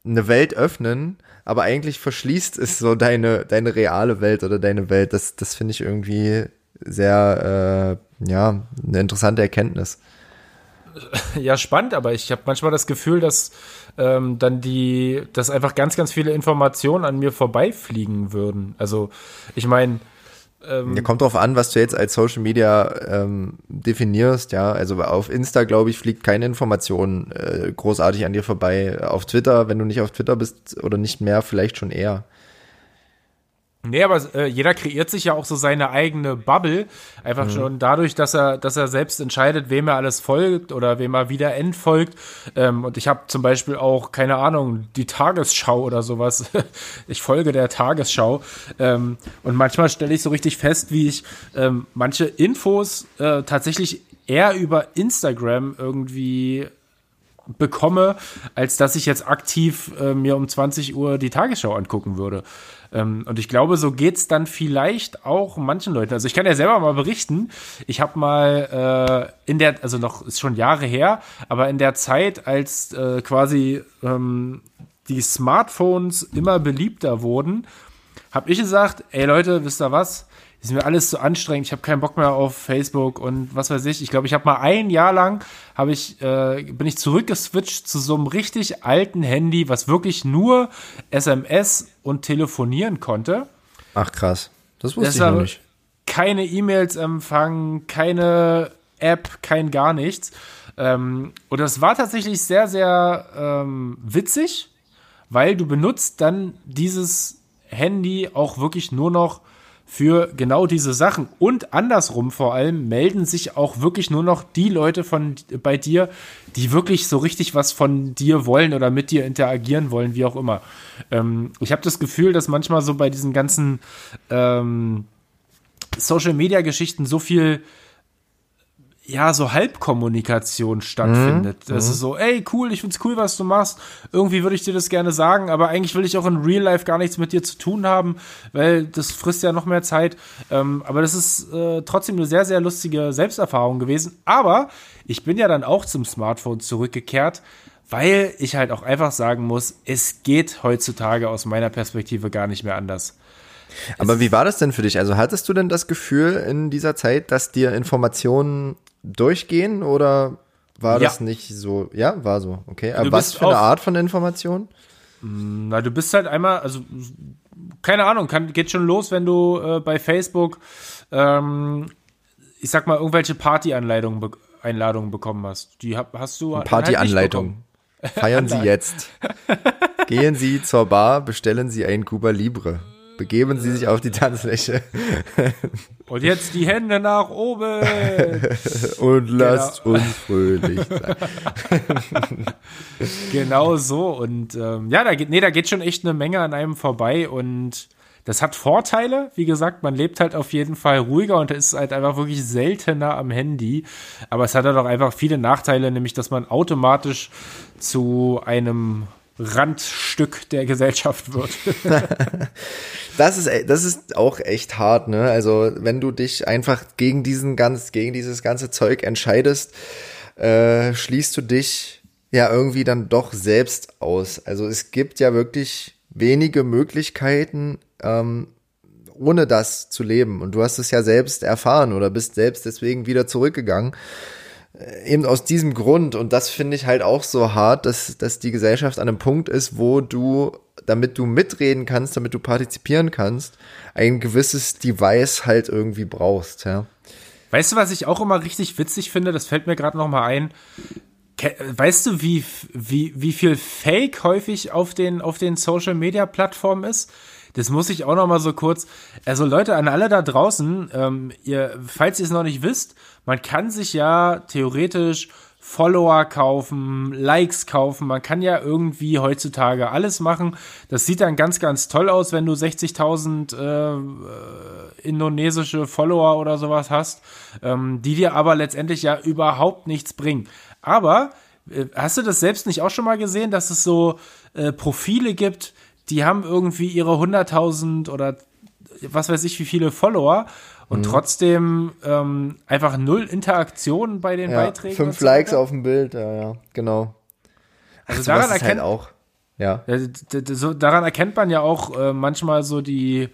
eine Welt öffnen, aber eigentlich verschließt es so deine, deine reale Welt oder deine Welt. Das, das finde ich irgendwie sehr, äh, ja, eine interessante Erkenntnis. Ja, spannend, aber ich habe manchmal das Gefühl, dass ähm, dann die, dass einfach ganz, ganz viele Informationen an mir vorbeifliegen würden. Also, ich meine, ähm, ja, kommt drauf an, was du jetzt als Social Media ähm, definierst, ja. Also auf Insta, glaube ich, fliegt keine Information äh, großartig an dir vorbei. Auf Twitter, wenn du nicht auf Twitter bist oder nicht mehr, vielleicht schon eher. Nee, aber äh, jeder kreiert sich ja auch so seine eigene Bubble. Einfach mhm. schon dadurch, dass er, dass er selbst entscheidet, wem er alles folgt oder wem er wieder entfolgt. Ähm, und ich habe zum Beispiel auch, keine Ahnung, die Tagesschau oder sowas. [laughs] ich folge der Tagesschau. Ähm, und manchmal stelle ich so richtig fest, wie ich ähm, manche Infos äh, tatsächlich eher über Instagram irgendwie bekomme, als dass ich jetzt aktiv äh, mir um 20 Uhr die Tagesschau angucken würde. Ähm, und ich glaube, so geht's dann vielleicht auch manchen Leuten. Also ich kann ja selber mal berichten, ich habe mal äh, in der, also noch ist schon Jahre her, aber in der Zeit, als äh, quasi ähm, die Smartphones immer beliebter wurden, habe ich gesagt, ey Leute, wisst ihr was? Ist mir alles zu anstrengend. Ich habe keinen Bock mehr auf Facebook und was weiß ich. Ich glaube, ich habe mal ein Jahr lang habe ich äh, bin ich zurückgeswitcht zu so einem richtig alten Handy, was wirklich nur SMS und telefonieren konnte. Ach krass, das wusste Deshalb ich noch nicht. Keine E-Mails empfangen, keine App, kein gar nichts. Ähm, und das war tatsächlich sehr, sehr ähm, witzig, weil du benutzt dann dieses Handy auch wirklich nur noch für genau diese Sachen. Und andersrum vor allem melden sich auch wirklich nur noch die Leute von bei dir, die wirklich so richtig was von dir wollen oder mit dir interagieren wollen, wie auch immer. Ähm, ich habe das Gefühl, dass manchmal so bei diesen ganzen ähm, Social Media Geschichten so viel ja, so Halbkommunikation stattfindet. Mhm. Das ist so, ey, cool, ich find's cool, was du machst. Irgendwie würde ich dir das gerne sagen, aber eigentlich will ich auch in Real Life gar nichts mit dir zu tun haben, weil das frisst ja noch mehr Zeit. Ähm, aber das ist äh, trotzdem eine sehr, sehr lustige Selbsterfahrung gewesen. Aber ich bin ja dann auch zum Smartphone zurückgekehrt, weil ich halt auch einfach sagen muss, es geht heutzutage aus meiner Perspektive gar nicht mehr anders. Aber wie war das denn für dich? Also hattest du denn das Gefühl in dieser Zeit, dass dir Informationen durchgehen oder war ja. das nicht so? Ja, war so. Okay. Aber was für eine Art von Information? Mm, na, du bist halt einmal, also keine Ahnung, kann, geht schon los, wenn du äh, bei Facebook, ähm, ich sag mal, irgendwelche Party-Einladungen be Einladungen bekommen hast. Die hab, hast du. Halt Party-Anleitung. Feiern [laughs] Sie jetzt. Gehen Sie zur Bar, bestellen Sie ein Cuba Libre. Begeben Sie sich auf die Tanzfläche. Und jetzt die Hände nach oben. [laughs] Und lasst genau. uns fröhlich sein. [laughs] genau so. Und ähm, ja, da geht, nee, da geht schon echt eine Menge an einem vorbei. Und das hat Vorteile. Wie gesagt, man lebt halt auf jeden Fall ruhiger und ist halt einfach wirklich seltener am Handy. Aber es hat halt auch einfach viele Nachteile, nämlich dass man automatisch zu einem Randstück der Gesellschaft wird. [laughs] das ist, das ist auch echt hart, ne? Also, wenn du dich einfach gegen diesen ganz, gegen dieses ganze Zeug entscheidest, äh, schließt du dich ja irgendwie dann doch selbst aus. Also, es gibt ja wirklich wenige Möglichkeiten, ähm, ohne das zu leben. Und du hast es ja selbst erfahren oder bist selbst deswegen wieder zurückgegangen. Äh, eben aus diesem Grund, und das finde ich halt auch so hart, dass, dass die Gesellschaft an einem Punkt ist, wo du, damit du mitreden kannst, damit du partizipieren kannst, ein gewisses Device halt irgendwie brauchst, ja. Weißt du, was ich auch immer richtig witzig finde? Das fällt mir gerade noch mal ein. Weißt du, wie, wie, wie viel Fake häufig auf den, auf den Social Media Plattformen ist? Das muss ich auch noch mal so kurz. Also Leute, an alle da draußen, ähm, ihr, falls ihr es noch nicht wisst, man kann sich ja theoretisch Follower kaufen, Likes kaufen. Man kann ja irgendwie heutzutage alles machen. Das sieht dann ganz, ganz toll aus, wenn du 60.000 äh, äh, indonesische Follower oder sowas hast, ähm, die dir aber letztendlich ja überhaupt nichts bringen. Aber äh, hast du das selbst nicht auch schon mal gesehen, dass es so äh, Profile gibt, die haben irgendwie ihre 100.000 oder was weiß ich wie viele Follower und mhm. trotzdem ähm, einfach null Interaktion bei den ja, Beiträgen. Fünf so Likes auf dem Bild, ja, ja, genau. Also Ach, daran halt erkennt halt auch, ja. ja so, daran erkennt man ja auch äh, manchmal so die,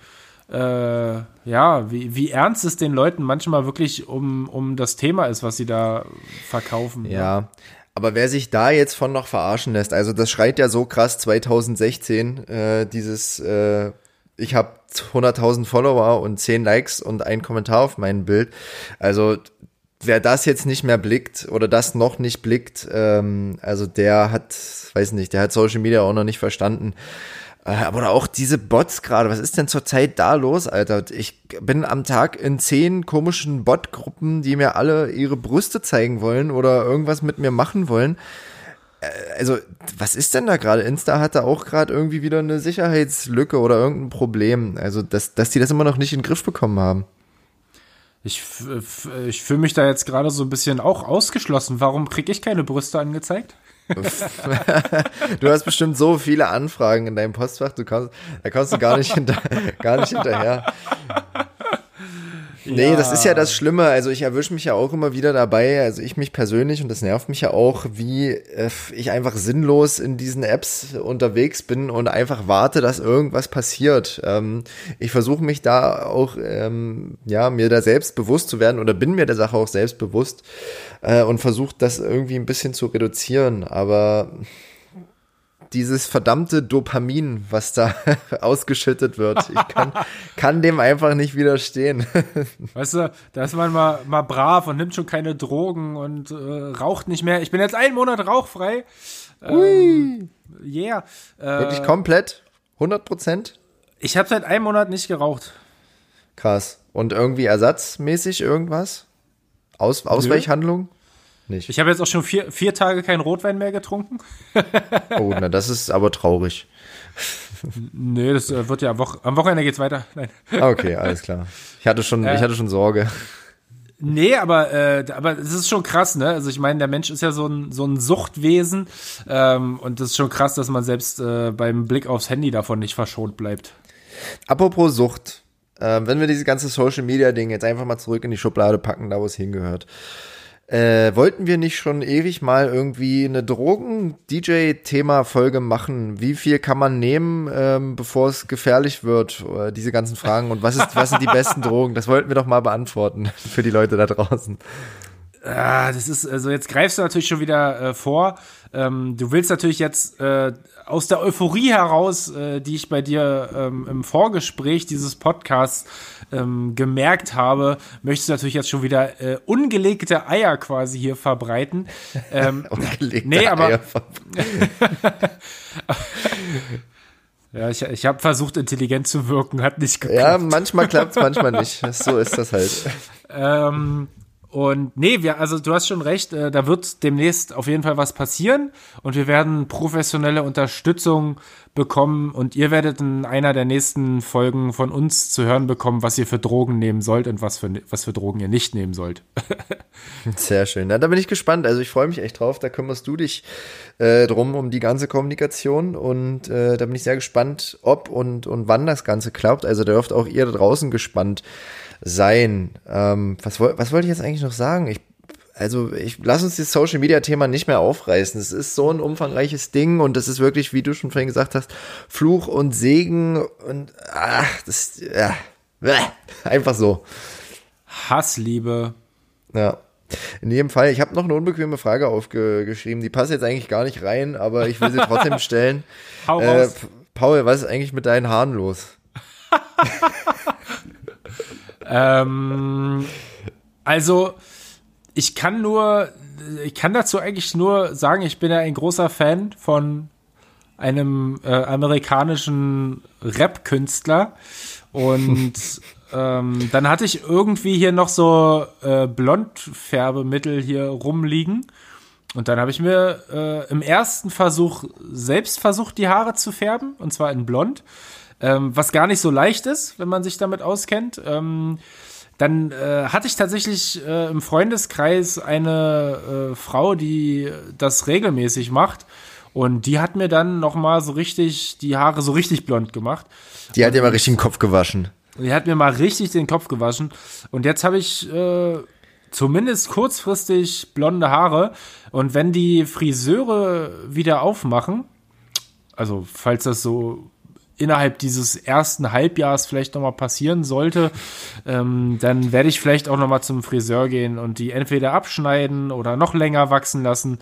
äh, ja, wie, wie ernst es den Leuten manchmal wirklich um, um das Thema ist, was sie da verkaufen. Ja. Aber wer sich da jetzt von noch verarschen lässt, also das schreit ja so krass 2016, äh, dieses, äh, ich habe 100.000 Follower und 10 Likes und ein Kommentar auf mein Bild. Also wer das jetzt nicht mehr blickt oder das noch nicht blickt, ähm, also der hat, weiß nicht, der hat Social Media auch noch nicht verstanden. Äh, aber auch diese Bots gerade, was ist denn zurzeit da los, Alter? Ich bin am Tag in zehn komischen Bot-Gruppen, die mir alle ihre Brüste zeigen wollen oder irgendwas mit mir machen wollen. Äh, also, was ist denn da gerade? Insta hatte auch gerade irgendwie wieder eine Sicherheitslücke oder irgendein Problem. Also, dass, dass die das immer noch nicht in den Griff bekommen haben. Ich, ich fühle mich da jetzt gerade so ein bisschen auch ausgeschlossen. Warum kriege ich keine Brüste angezeigt? Du hast bestimmt so viele Anfragen in deinem Postfach, du kannst, da kommst du gar nicht, hinter, gar nicht hinterher. Nee, das ist ja das Schlimme. Also ich erwische mich ja auch immer wieder dabei, also ich mich persönlich, und das nervt mich ja auch, wie äh, ich einfach sinnlos in diesen Apps unterwegs bin und einfach warte, dass irgendwas passiert. Ähm, ich versuche mich da auch, ähm, ja, mir da selbst bewusst zu werden oder bin mir der Sache auch selbst bewusst äh, und versuche das irgendwie ein bisschen zu reduzieren. Aber dieses verdammte Dopamin, was da [laughs] ausgeschüttet wird. Ich kann, kann dem einfach nicht widerstehen. [laughs] Weißt du, da ist man mal, mal brav und nimmt schon keine Drogen und äh, raucht nicht mehr. Ich bin jetzt einen Monat rauchfrei. Ui. Ähm, yeah. Äh, Wirklich komplett? 100 Prozent? Ich habe seit einem Monat nicht geraucht. Krass. Und irgendwie ersatzmäßig irgendwas? Aus, Ausweichhandlung? Nicht. Ich habe jetzt auch schon vier, vier Tage keinen Rotwein mehr getrunken. oh, na, das ist aber traurig. [laughs] Nee, das äh, wird ja am, Wo am Wochenende geht's weiter. Nein. Ah, okay, alles klar. Ich hatte schon, äh, ich hatte schon Sorge. Nee, aber äh, aber es ist schon krass, ne? Also ich meine, der Mensch ist ja so ein so ein Suchtwesen ähm, und das ist schon krass, dass man selbst äh, beim Blick aufs Handy davon nicht verschont bleibt. Apropos Sucht, äh, wenn wir diese ganze Social Media Ding jetzt einfach mal zurück in die Schublade packen, da wo es hingehört. Äh, wollten wir nicht schon ewig mal irgendwie eine Drogen-DJ-Thema-Folge machen? Wie viel kann man nehmen, ähm, bevor es gefährlich wird? Äh, diese ganzen Fragen. Und was, ist, was sind die besten Drogen? Das wollten wir doch mal beantworten [laughs] für die Leute da draußen. Ah, das ist, also jetzt greifst du natürlich schon wieder äh, vor. Ähm, du willst natürlich jetzt äh, aus der Euphorie heraus, äh, die ich bei dir ähm, im Vorgespräch dieses Podcasts ähm, gemerkt habe, möchtest du natürlich jetzt schon wieder äh, ungelegte Eier quasi hier verbreiten. Ähm, [laughs] ungelegte nee, aber, Eier [laughs] Ja, ich, ich habe versucht, intelligent zu wirken, hat nicht geklappt. Ja, manchmal klappt es, manchmal [laughs] nicht. So ist das halt. ähm, und nee, wir, also du hast schon recht, äh, da wird demnächst auf jeden Fall was passieren und wir werden professionelle Unterstützung bekommen und ihr werdet in einer der nächsten Folgen von uns zu hören bekommen, was ihr für Drogen nehmen sollt und was für, was für Drogen ihr nicht nehmen sollt. [laughs] Sehr schön. Na, da bin ich gespannt. Also ich freue mich echt drauf. Da kümmerst du dich äh, drum um die ganze Kommunikation und äh, da bin ich sehr gespannt, ob und, und wann das Ganze klappt. Also da dürft auch ihr da draußen gespannt sein. Ähm, was, was wollte ich jetzt eigentlich noch sagen? Ich, also ich lass uns das Social Media Thema nicht mehr aufreißen. Es ist so ein umfangreiches Ding und das ist wirklich, wie du schon vorhin gesagt hast, Fluch und Segen und ach, das ja, einfach so. Hassliebe. Ja. In jedem Fall, ich habe noch eine unbequeme Frage aufgeschrieben. Die passt jetzt eigentlich gar nicht rein, aber ich will sie trotzdem [laughs] stellen. Hau äh, Paul, was ist eigentlich mit deinen Haaren los? [laughs] Ähm, also, ich kann nur, ich kann dazu eigentlich nur sagen, ich bin ja ein großer Fan von einem äh, amerikanischen Rap-Künstler. Und [laughs] ähm, dann hatte ich irgendwie hier noch so äh, Blondfärbemittel hier rumliegen. Und dann habe ich mir äh, im ersten Versuch selbst versucht, die Haare zu färben, und zwar in Blond ähm, was gar nicht so leicht ist, wenn man sich damit auskennt. Ähm, dann äh, hatte ich tatsächlich äh, im Freundeskreis eine äh, Frau, die das regelmäßig macht. Und die hat mir dann noch mal so richtig die Haare so richtig blond gemacht. Die hat dir mal richtig den Kopf gewaschen. Die hat mir mal richtig den Kopf gewaschen. Und jetzt habe ich äh, zumindest kurzfristig blonde Haare. Und wenn die Friseure wieder aufmachen, also falls das so innerhalb dieses ersten Halbjahres vielleicht nochmal passieren sollte, ähm, dann werde ich vielleicht auch nochmal zum Friseur gehen und die entweder abschneiden oder noch länger wachsen lassen.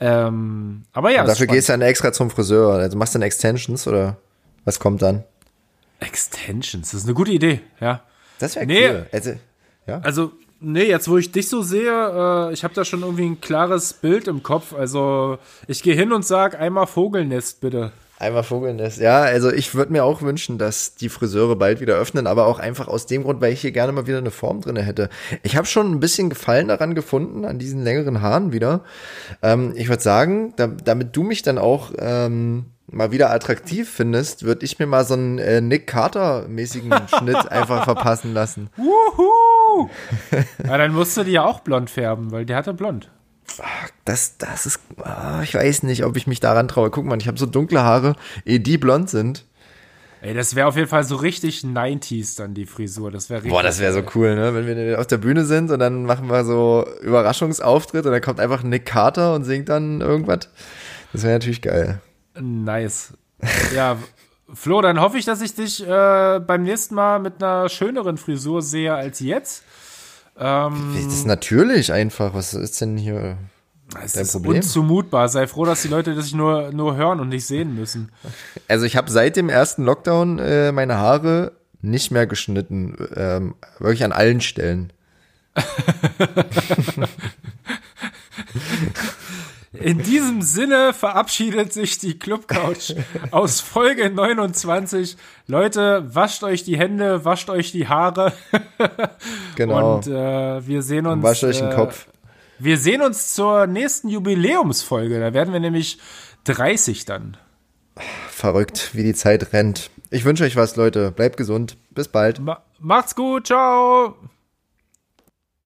Ähm, aber ja. Und dafür gehst du dann extra zum Friseur. Also machst du dann Extensions oder was kommt dann? Extensions, das ist eine gute Idee, ja. Das wäre nee, cool. Also, ja. also Nee, jetzt wo ich dich so sehe, äh, ich habe da schon irgendwie ein klares Bild im Kopf. Also ich gehe hin und sag einmal Vogelnest bitte. Einmal Vogelnest. Ja, also ich würde mir auch wünschen, dass die Friseure bald wieder öffnen, aber auch einfach aus dem Grund, weil ich hier gerne mal wieder eine Form drin hätte. Ich habe schon ein bisschen Gefallen daran gefunden, an diesen längeren Haaren wieder. Ähm, ich würde sagen, da, damit du mich dann auch ähm, mal wieder attraktiv findest, würde ich mir mal so einen äh, Nick Carter-mäßigen [laughs] Schnitt einfach verpassen lassen. Wuhu! [laughs] ja, dann musst du die ja auch blond färben, weil der hatte blond das, das ist, ah, ich weiß nicht, ob ich mich daran traue. Guck mal, ich habe so dunkle Haare, ehe die blond sind. Ey, das wäre auf jeden Fall so richtig 90s dann die Frisur. Das wäre Boah, das wäre so cool, ne? Wenn wir auf der Bühne sind und dann machen wir so Überraschungsauftritt und dann kommt einfach Nick Carter und singt dann irgendwas. Das wäre natürlich geil. Nice. Ja, Flo, dann hoffe ich, dass ich dich äh, beim nächsten Mal mit einer schöneren Frisur sehe als jetzt. Ähm, das ist natürlich einfach. Was ist denn hier? Es Dein ist Problem? unzumutbar. Sei froh, dass die Leute das nur, nur hören und nicht sehen müssen. Also ich habe seit dem ersten Lockdown äh, meine Haare nicht mehr geschnitten. Ähm, wirklich an allen Stellen. [laughs] [laughs] In diesem Sinne verabschiedet sich die Club Couch aus Folge 29. Leute, wascht euch die Hände, wascht euch die Haare. [laughs] genau. Und äh, wir sehen uns. wascht euch den äh, Kopf. Wir sehen uns zur nächsten Jubiläumsfolge. Da werden wir nämlich 30 dann. Verrückt, wie die Zeit rennt. Ich wünsche euch was, Leute. Bleibt gesund. Bis bald. Ma macht's gut. Ciao.